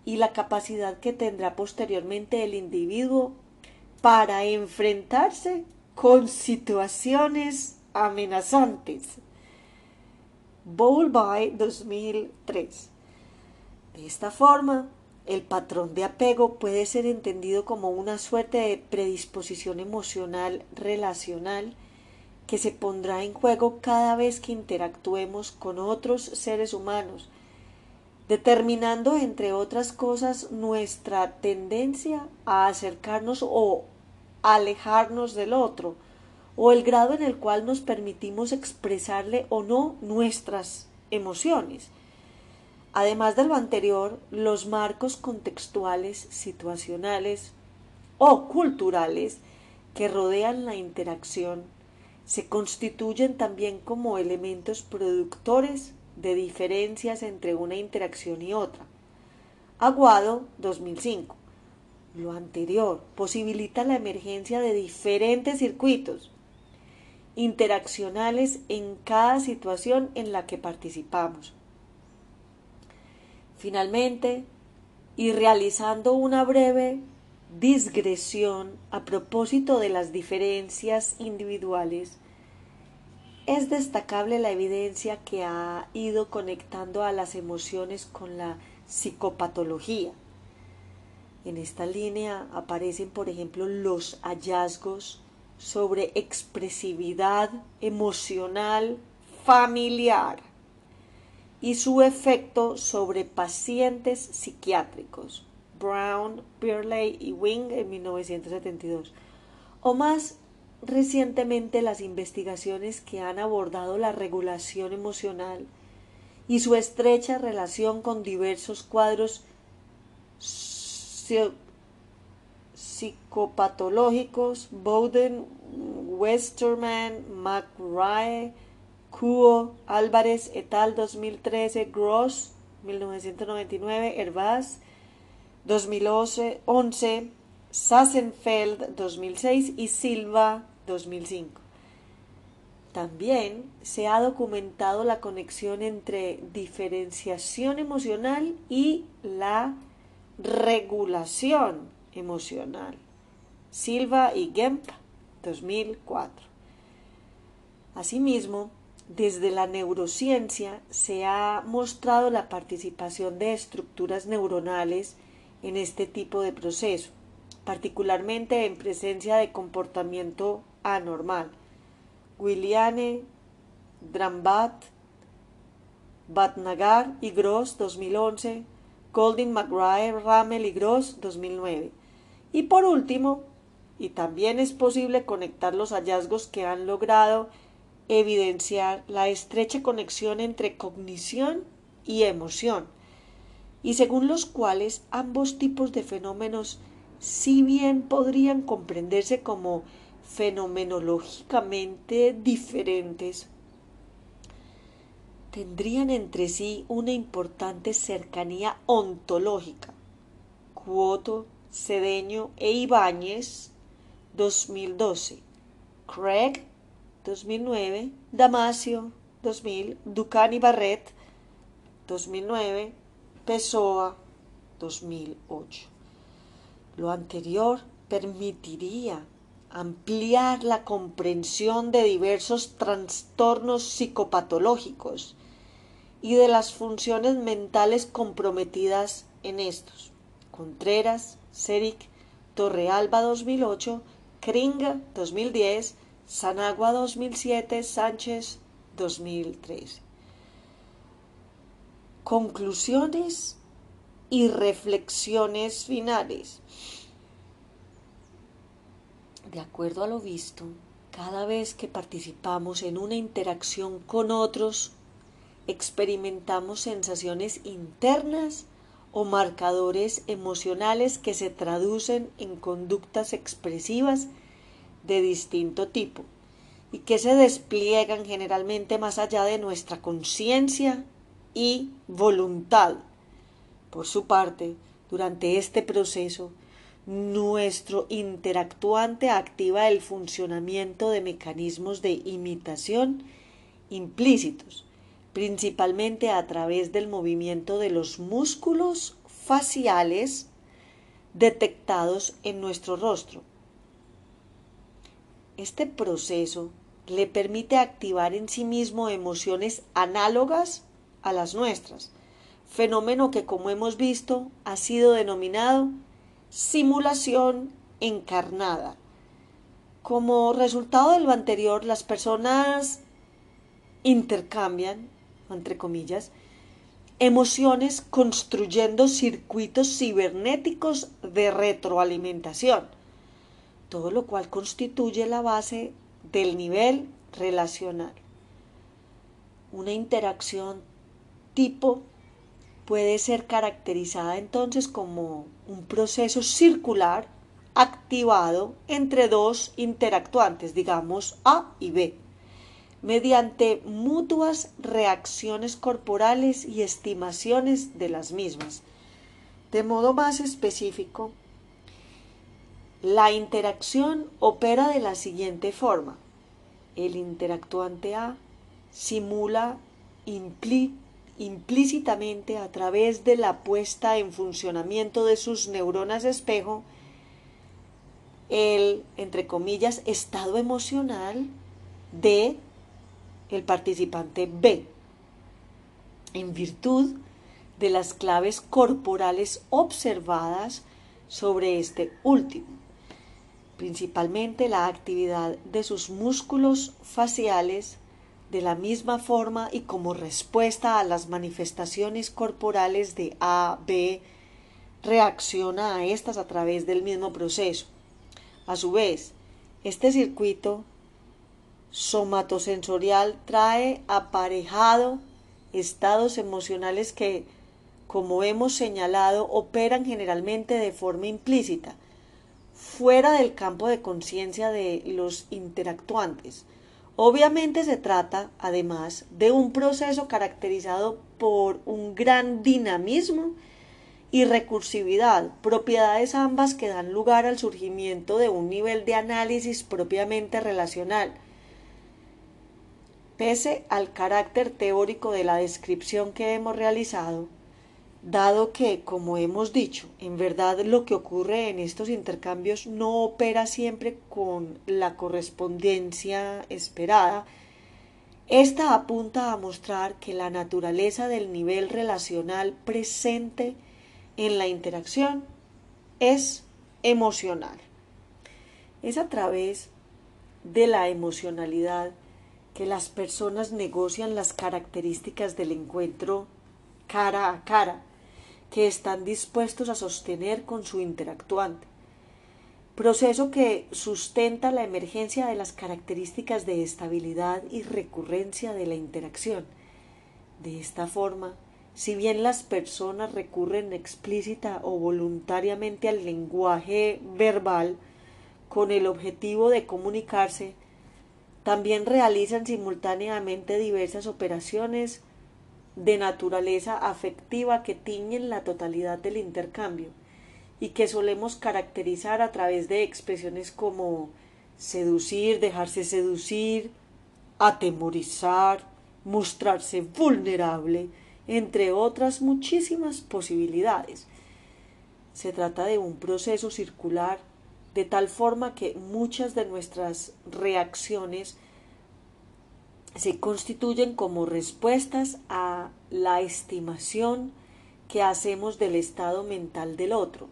y la capacidad que tendrá posteriormente el individuo para enfrentarse con situaciones amenazantes. Bowlby 2003. De esta forma, el patrón de apego puede ser entendido como una suerte de predisposición emocional relacional que se pondrá en juego cada vez que interactuemos con otros seres humanos, determinando, entre otras cosas, nuestra tendencia a acercarnos o alejarnos del otro, o el grado en el cual nos permitimos expresarle o no nuestras emociones. Además de lo anterior, los marcos contextuales, situacionales o culturales que rodean la interacción se constituyen también como elementos productores de diferencias entre una interacción y otra. Aguado 2005. Lo anterior posibilita la emergencia de diferentes circuitos interaccionales en cada situación en la que participamos. Finalmente, y realizando una breve digresión a propósito de las diferencias individuales, es destacable la evidencia que ha ido conectando a las emociones con la psicopatología. En esta línea aparecen, por ejemplo, los hallazgos sobre expresividad emocional familiar y su efecto sobre pacientes psiquiátricos. Brown, Birley y Wing en 1972. O más recientemente las investigaciones que han abordado la regulación emocional y su estrecha relación con diversos cuadros psicopatológicos, Bowden, Westerman, McRae, Kuo, Álvarez et al. 2013, Gross 1999, Hervás 2011, Sassenfeld 2006 y Silva 2005. También se ha documentado la conexión entre diferenciación emocional y la regulación emocional. Silva y Gemp 2004. Asimismo, desde la neurociencia se ha mostrado la participación de estructuras neuronales en este tipo de proceso, particularmente en presencia de comportamiento anormal. Williane, Drambat, Batnagar y Gross 2011, Golding, McGrath, Ramel y Gross 2009. Y por último, y también es posible conectar los hallazgos que han logrado evidenciar la estrecha conexión entre cognición y emoción, y según los cuales ambos tipos de fenómenos, si bien podrían comprenderse como fenomenológicamente diferentes, tendrían entre sí una importante cercanía ontológica. Cuoto, Cedeño e Ibáñez, 2012. Craig 2009, Damasio 2000, Ducani Barret 2009, Pessoa 2008. Lo anterior permitiría ampliar la comprensión de diversos trastornos psicopatológicos y de las funciones mentales comprometidas en estos. Contreras, Ceric, Torrealba 2008, Kringa 2010, Sanagua 2007, Sánchez 2013. Conclusiones y reflexiones finales. De acuerdo a lo visto, cada vez que participamos en una interacción con otros, experimentamos sensaciones internas o marcadores emocionales que se traducen en conductas expresivas de distinto tipo y que se despliegan generalmente más allá de nuestra conciencia y voluntad. Por su parte, durante este proceso, nuestro interactuante activa el funcionamiento de mecanismos de imitación implícitos, principalmente a través del movimiento de los músculos faciales detectados en nuestro rostro. Este proceso le permite activar en sí mismo emociones análogas a las nuestras, fenómeno que como hemos visto ha sido denominado simulación encarnada. Como resultado de lo anterior, las personas intercambian, entre comillas, emociones construyendo circuitos cibernéticos de retroalimentación todo lo cual constituye la base del nivel relacional. Una interacción tipo puede ser caracterizada entonces como un proceso circular activado entre dos interactuantes, digamos A y B, mediante mutuas reacciones corporales y estimaciones de las mismas. De modo más específico, la interacción opera de la siguiente forma. El interactuante A simula implícitamente a través de la puesta en funcionamiento de sus neuronas espejo el, entre comillas, estado emocional de el participante B, en virtud de las claves corporales observadas sobre este último principalmente la actividad de sus músculos faciales de la misma forma y como respuesta a las manifestaciones corporales de A, B, reacciona a estas a través del mismo proceso. A su vez, este circuito somatosensorial trae aparejado estados emocionales que, como hemos señalado, operan generalmente de forma implícita, fuera del campo de conciencia de los interactuantes. Obviamente se trata, además, de un proceso caracterizado por un gran dinamismo y recursividad, propiedades ambas que dan lugar al surgimiento de un nivel de análisis propiamente relacional. Pese al carácter teórico de la descripción que hemos realizado, dado que, como hemos dicho, en verdad lo que ocurre en estos intercambios no opera siempre con la correspondencia esperada, esta apunta a mostrar que la naturaleza del nivel relacional presente en la interacción es emocional. Es a través de la emocionalidad que las personas negocian las características del encuentro cara a cara que están dispuestos a sostener con su interactuante, proceso que sustenta la emergencia de las características de estabilidad y recurrencia de la interacción. De esta forma, si bien las personas recurren explícita o voluntariamente al lenguaje verbal con el objetivo de comunicarse, también realizan simultáneamente diversas operaciones de naturaleza afectiva que tiñen la totalidad del intercambio y que solemos caracterizar a través de expresiones como seducir, dejarse seducir, atemorizar, mostrarse vulnerable, entre otras muchísimas posibilidades. Se trata de un proceso circular de tal forma que muchas de nuestras reacciones se constituyen como respuestas a la estimación que hacemos del estado mental del otro,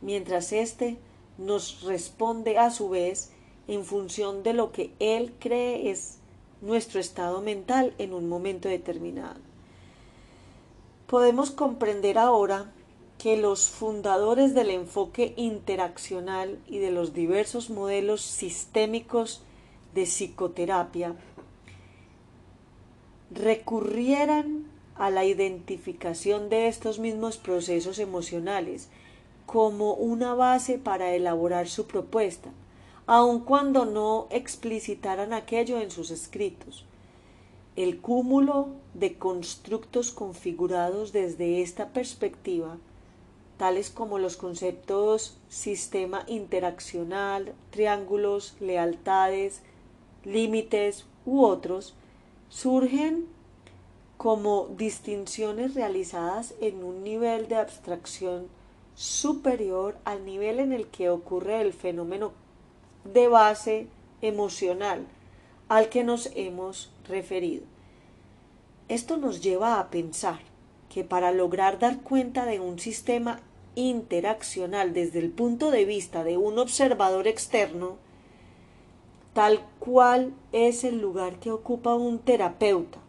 mientras éste nos responde a su vez en función de lo que él cree es nuestro estado mental en un momento determinado. Podemos comprender ahora que los fundadores del enfoque interaccional y de los diversos modelos sistémicos de psicoterapia recurrieran a la identificación de estos mismos procesos emocionales como una base para elaborar su propuesta, aun cuando no explicitaran aquello en sus escritos. El cúmulo de constructos configurados desde esta perspectiva, tales como los conceptos sistema interaccional, triángulos, lealtades, límites u otros, surgen como distinciones realizadas en un nivel de abstracción superior al nivel en el que ocurre el fenómeno de base emocional al que nos hemos referido. Esto nos lleva a pensar que para lograr dar cuenta de un sistema interaccional desde el punto de vista de un observador externo, tal cual es el lugar que ocupa un terapeuta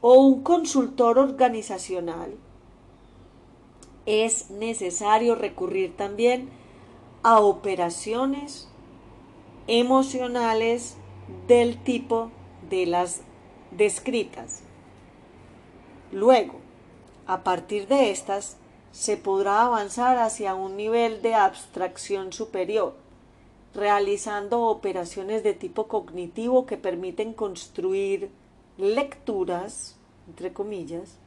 o un consultor organizacional, es necesario recurrir también a operaciones emocionales del tipo de las descritas. Luego, a partir de estas, se podrá avanzar hacia un nivel de abstracción superior, realizando operaciones de tipo cognitivo que permiten construir lecturas, entre comillas,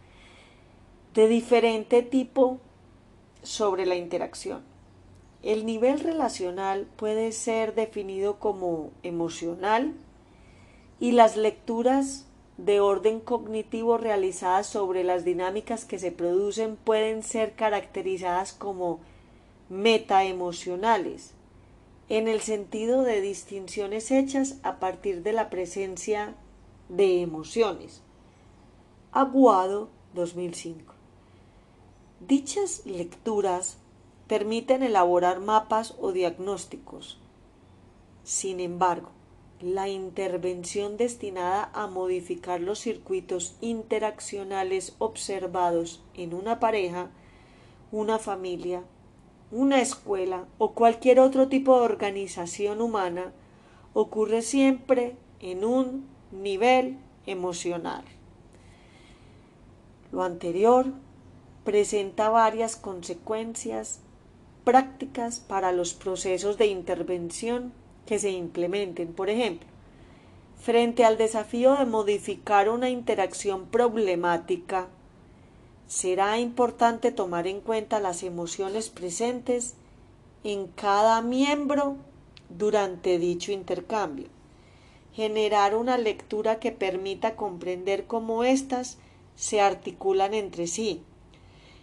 de diferente tipo sobre la interacción. El nivel relacional puede ser definido como emocional y las lecturas de orden cognitivo realizadas sobre las dinámicas que se producen pueden ser caracterizadas como metaemocionales, en el sentido de distinciones hechas a partir de la presencia de emociones. Aguado 2005. Dichas lecturas permiten elaborar mapas o diagnósticos. Sin embargo, la intervención destinada a modificar los circuitos interaccionales observados en una pareja, una familia, una escuela o cualquier otro tipo de organización humana ocurre siempre en un nivel emocional. Lo anterior presenta varias consecuencias prácticas para los procesos de intervención que se implementen. Por ejemplo, frente al desafío de modificar una interacción problemática, será importante tomar en cuenta las emociones presentes en cada miembro durante dicho intercambio generar una lectura que permita comprender cómo éstas se articulan entre sí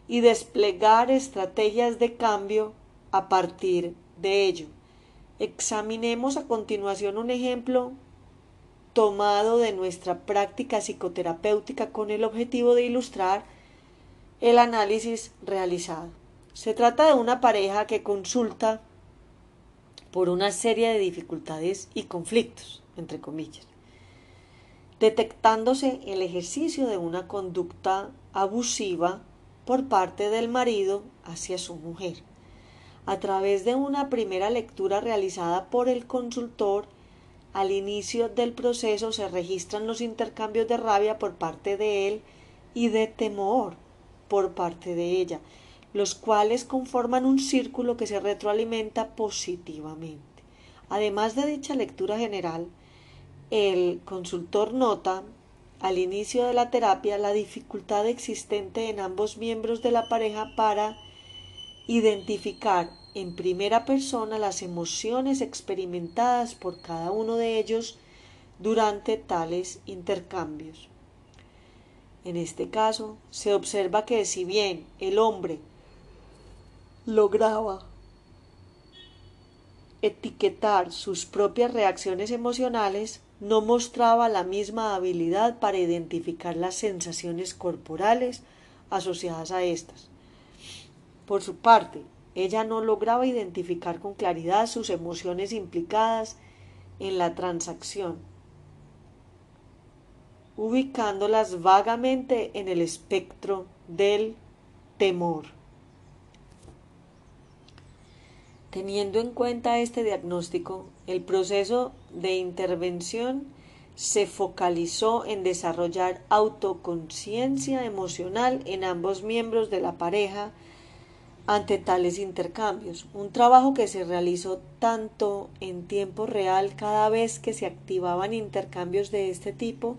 y desplegar estrategias de cambio a partir de ello. Examinemos a continuación un ejemplo tomado de nuestra práctica psicoterapéutica con el objetivo de ilustrar el análisis realizado. Se trata de una pareja que consulta por una serie de dificultades y conflictos entre comillas, detectándose el ejercicio de una conducta abusiva por parte del marido hacia su mujer. A través de una primera lectura realizada por el consultor, al inicio del proceso se registran los intercambios de rabia por parte de él y de temor por parte de ella, los cuales conforman un círculo que se retroalimenta positivamente. Además de dicha lectura general, el consultor nota al inicio de la terapia la dificultad existente en ambos miembros de la pareja para identificar en primera persona las emociones experimentadas por cada uno de ellos durante tales intercambios. En este caso, se observa que si bien el hombre lograba etiquetar sus propias reacciones emocionales, no mostraba la misma habilidad para identificar las sensaciones corporales asociadas a estas. Por su parte, ella no lograba identificar con claridad sus emociones implicadas en la transacción, ubicándolas vagamente en el espectro del temor. Teniendo en cuenta este diagnóstico, el proceso de intervención se focalizó en desarrollar autoconciencia emocional en ambos miembros de la pareja ante tales intercambios, un trabajo que se realizó tanto en tiempo real cada vez que se activaban intercambios de este tipo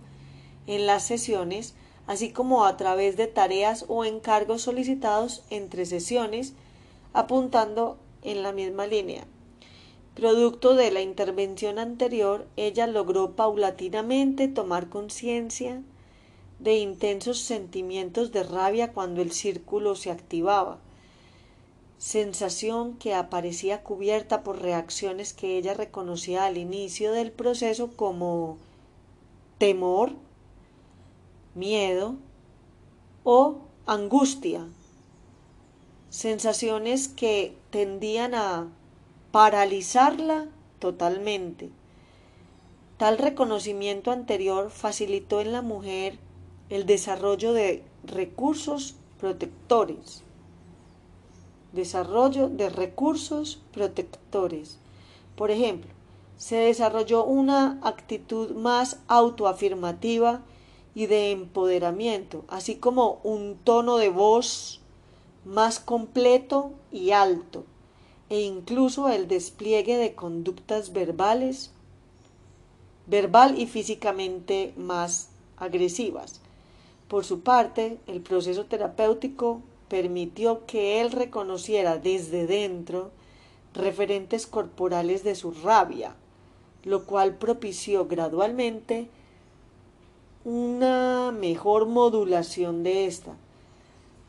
en las sesiones, así como a través de tareas o encargos solicitados entre sesiones, apuntando en la misma línea. Producto de la intervención anterior, ella logró paulatinamente tomar conciencia de intensos sentimientos de rabia cuando el círculo se activaba, sensación que aparecía cubierta por reacciones que ella reconocía al inicio del proceso como temor, miedo o angustia, sensaciones que tendían a paralizarla totalmente. Tal reconocimiento anterior facilitó en la mujer el desarrollo de recursos protectores. Desarrollo de recursos protectores. Por ejemplo, se desarrolló una actitud más autoafirmativa y de empoderamiento, así como un tono de voz más completo y alto, e incluso el despliegue de conductas verbales, verbal y físicamente más agresivas. Por su parte, el proceso terapéutico permitió que él reconociera desde dentro referentes corporales de su rabia, lo cual propició gradualmente una mejor modulación de esta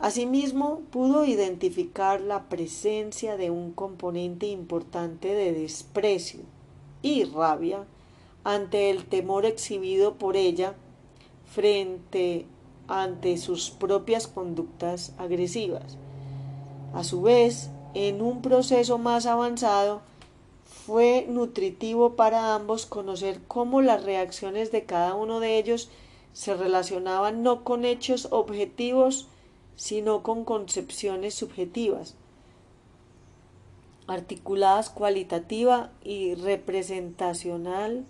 Asimismo, pudo identificar la presencia de un componente importante de desprecio y rabia ante el temor exhibido por ella frente ante sus propias conductas agresivas. A su vez, en un proceso más avanzado, fue nutritivo para ambos conocer cómo las reacciones de cada uno de ellos se relacionaban no con hechos objetivos, sino con concepciones subjetivas, articuladas cualitativa y representacionalmente,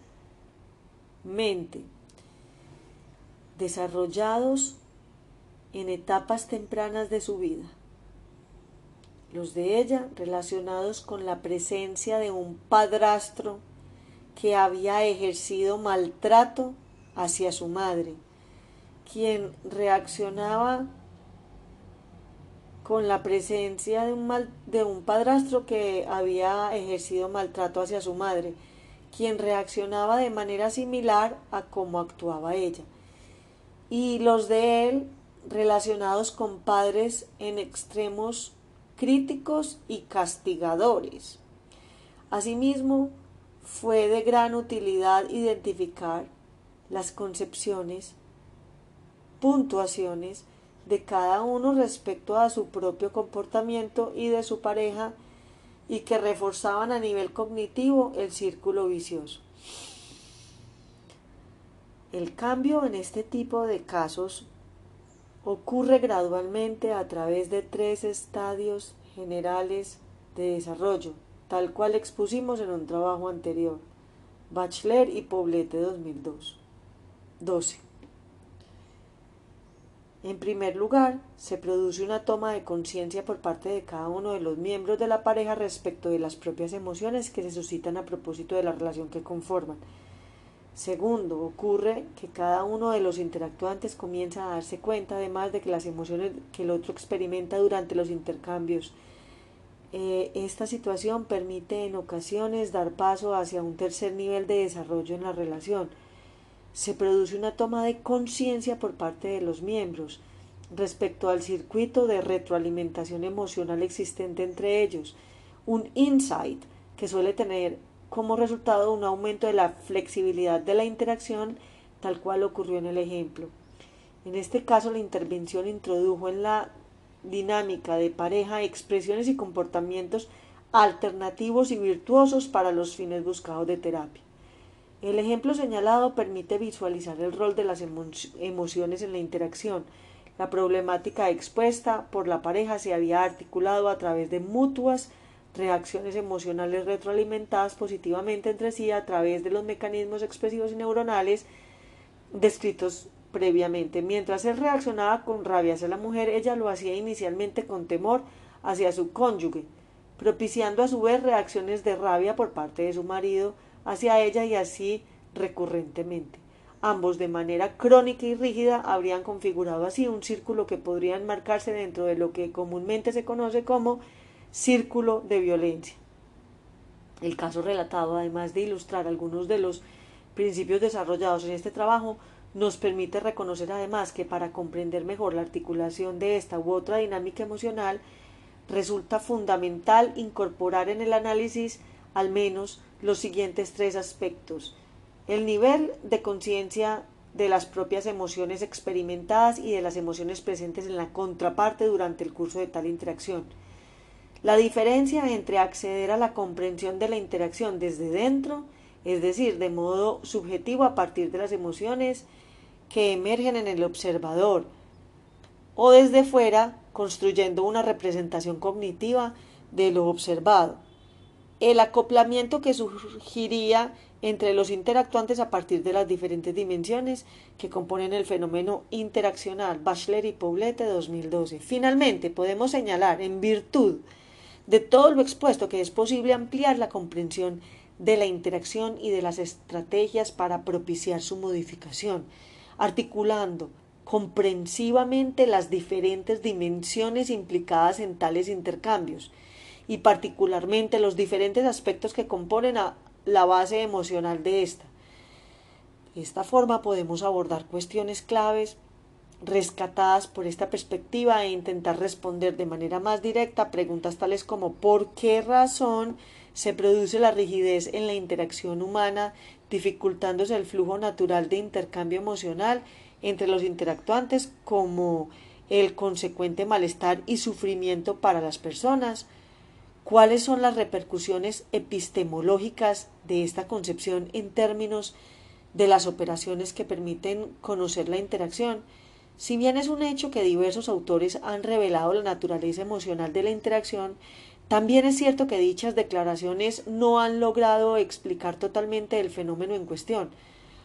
desarrollados en etapas tempranas de su vida. Los de ella relacionados con la presencia de un padrastro que había ejercido maltrato hacia su madre, quien reaccionaba con la presencia de un, padrastro que había ejercido maltrato hacia su madre, quien reaccionaba de manera similar a cómo actuaba ella, y los de él relacionados con padres en extremos críticos y castigadores. Asimismo, fue de gran utilidad identificar las concepciones, puntuaciones de cada uno respecto a su propio comportamiento y de su pareja y que reforzaban a nivel cognitivo el círculo vicioso. El cambio en este tipo de casos ocurre gradualmente a través de tres estadios generales de desarrollo, tal cual expusimos en un trabajo anterior, Bachler y Poblete 2002. 12. En primer lugar, se produce una toma de conciencia por parte de cada uno de los miembros de la pareja respecto de las propias emociones que se suscitan a propósito de la relación que conforman. Segundo, ocurre que cada uno de los interactuantes comienza a darse cuenta además de que las emociones que el otro experimenta durante los intercambios. Eh, esta situación permite en ocasiones dar paso hacia un tercer nivel de desarrollo en la relación se produce una toma de conciencia por parte de los miembros respecto al circuito de retroalimentación emocional existente entre ellos, un insight que suele tener como resultado un aumento de la flexibilidad de la interacción tal cual ocurrió en el ejemplo. En este caso la intervención introdujo en la dinámica de pareja expresiones y comportamientos alternativos y virtuosos para los fines buscados de terapia. El ejemplo señalado permite visualizar el rol de las emociones en la interacción. La problemática expuesta por la pareja se había articulado a través de mutuas reacciones emocionales retroalimentadas positivamente entre sí a través de los mecanismos expresivos y neuronales descritos previamente. Mientras él reaccionaba con rabia hacia la mujer, ella lo hacía inicialmente con temor hacia su cónyuge, propiciando a su vez reacciones de rabia por parte de su marido hacia ella y así recurrentemente. Ambos de manera crónica y rígida habrían configurado así un círculo que podría enmarcarse dentro de lo que comúnmente se conoce como círculo de violencia. El caso relatado, además de ilustrar algunos de los principios desarrollados en este trabajo, nos permite reconocer además que para comprender mejor la articulación de esta u otra dinámica emocional, resulta fundamental incorporar en el análisis al menos los siguientes tres aspectos. El nivel de conciencia de las propias emociones experimentadas y de las emociones presentes en la contraparte durante el curso de tal interacción. La diferencia entre acceder a la comprensión de la interacción desde dentro, es decir, de modo subjetivo a partir de las emociones que emergen en el observador, o desde fuera, construyendo una representación cognitiva de lo observado. El acoplamiento que surgiría entre los interactuantes a partir de las diferentes dimensiones que componen el fenómeno interaccional Bachler y Poblete 2012. Finalmente, podemos señalar, en virtud de todo lo expuesto que es posible ampliar la comprensión de la interacción y de las estrategias para propiciar su modificación, articulando comprensivamente las diferentes dimensiones implicadas en tales intercambios y particularmente los diferentes aspectos que componen la base emocional de esta. De esta forma podemos abordar cuestiones claves rescatadas por esta perspectiva e intentar responder de manera más directa preguntas tales como ¿por qué razón se produce la rigidez en la interacción humana, dificultándose el flujo natural de intercambio emocional entre los interactuantes como el consecuente malestar y sufrimiento para las personas? ¿Cuáles son las repercusiones epistemológicas de esta concepción en términos de las operaciones que permiten conocer la interacción? Si bien es un hecho que diversos autores han revelado la naturaleza emocional de la interacción, también es cierto que dichas declaraciones no han logrado explicar totalmente el fenómeno en cuestión.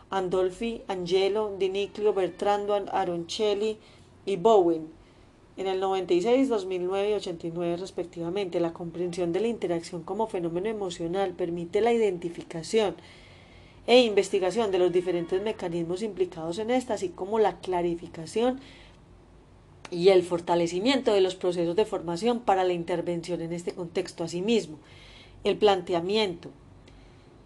Andolfi, Angelo, Diniclio, Bertrando, Aroncelli y Bowen en el 96, 2009 y 89 respectivamente. La comprensión de la interacción como fenómeno emocional permite la identificación e investigación de los diferentes mecanismos implicados en esta, así como la clarificación y el fortalecimiento de los procesos de formación para la intervención en este contexto. Asimismo, el planteamiento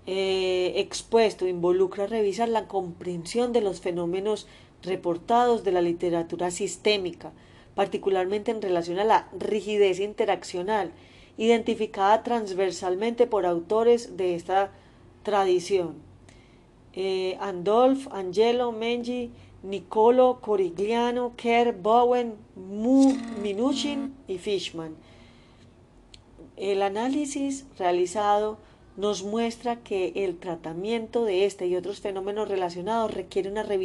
eh, expuesto involucra revisar la comprensión de los fenómenos reportados de la literatura sistémica, particularmente en relación a la rigidez interaccional, identificada transversalmente por autores de esta tradición eh, Andolf, Angelo, Mengi, Nicolo, Corigliano, Kerr, Bowen, Minuchin y Fishman. El análisis realizado nos muestra que el tratamiento de este y otros fenómenos relacionados requiere una revisión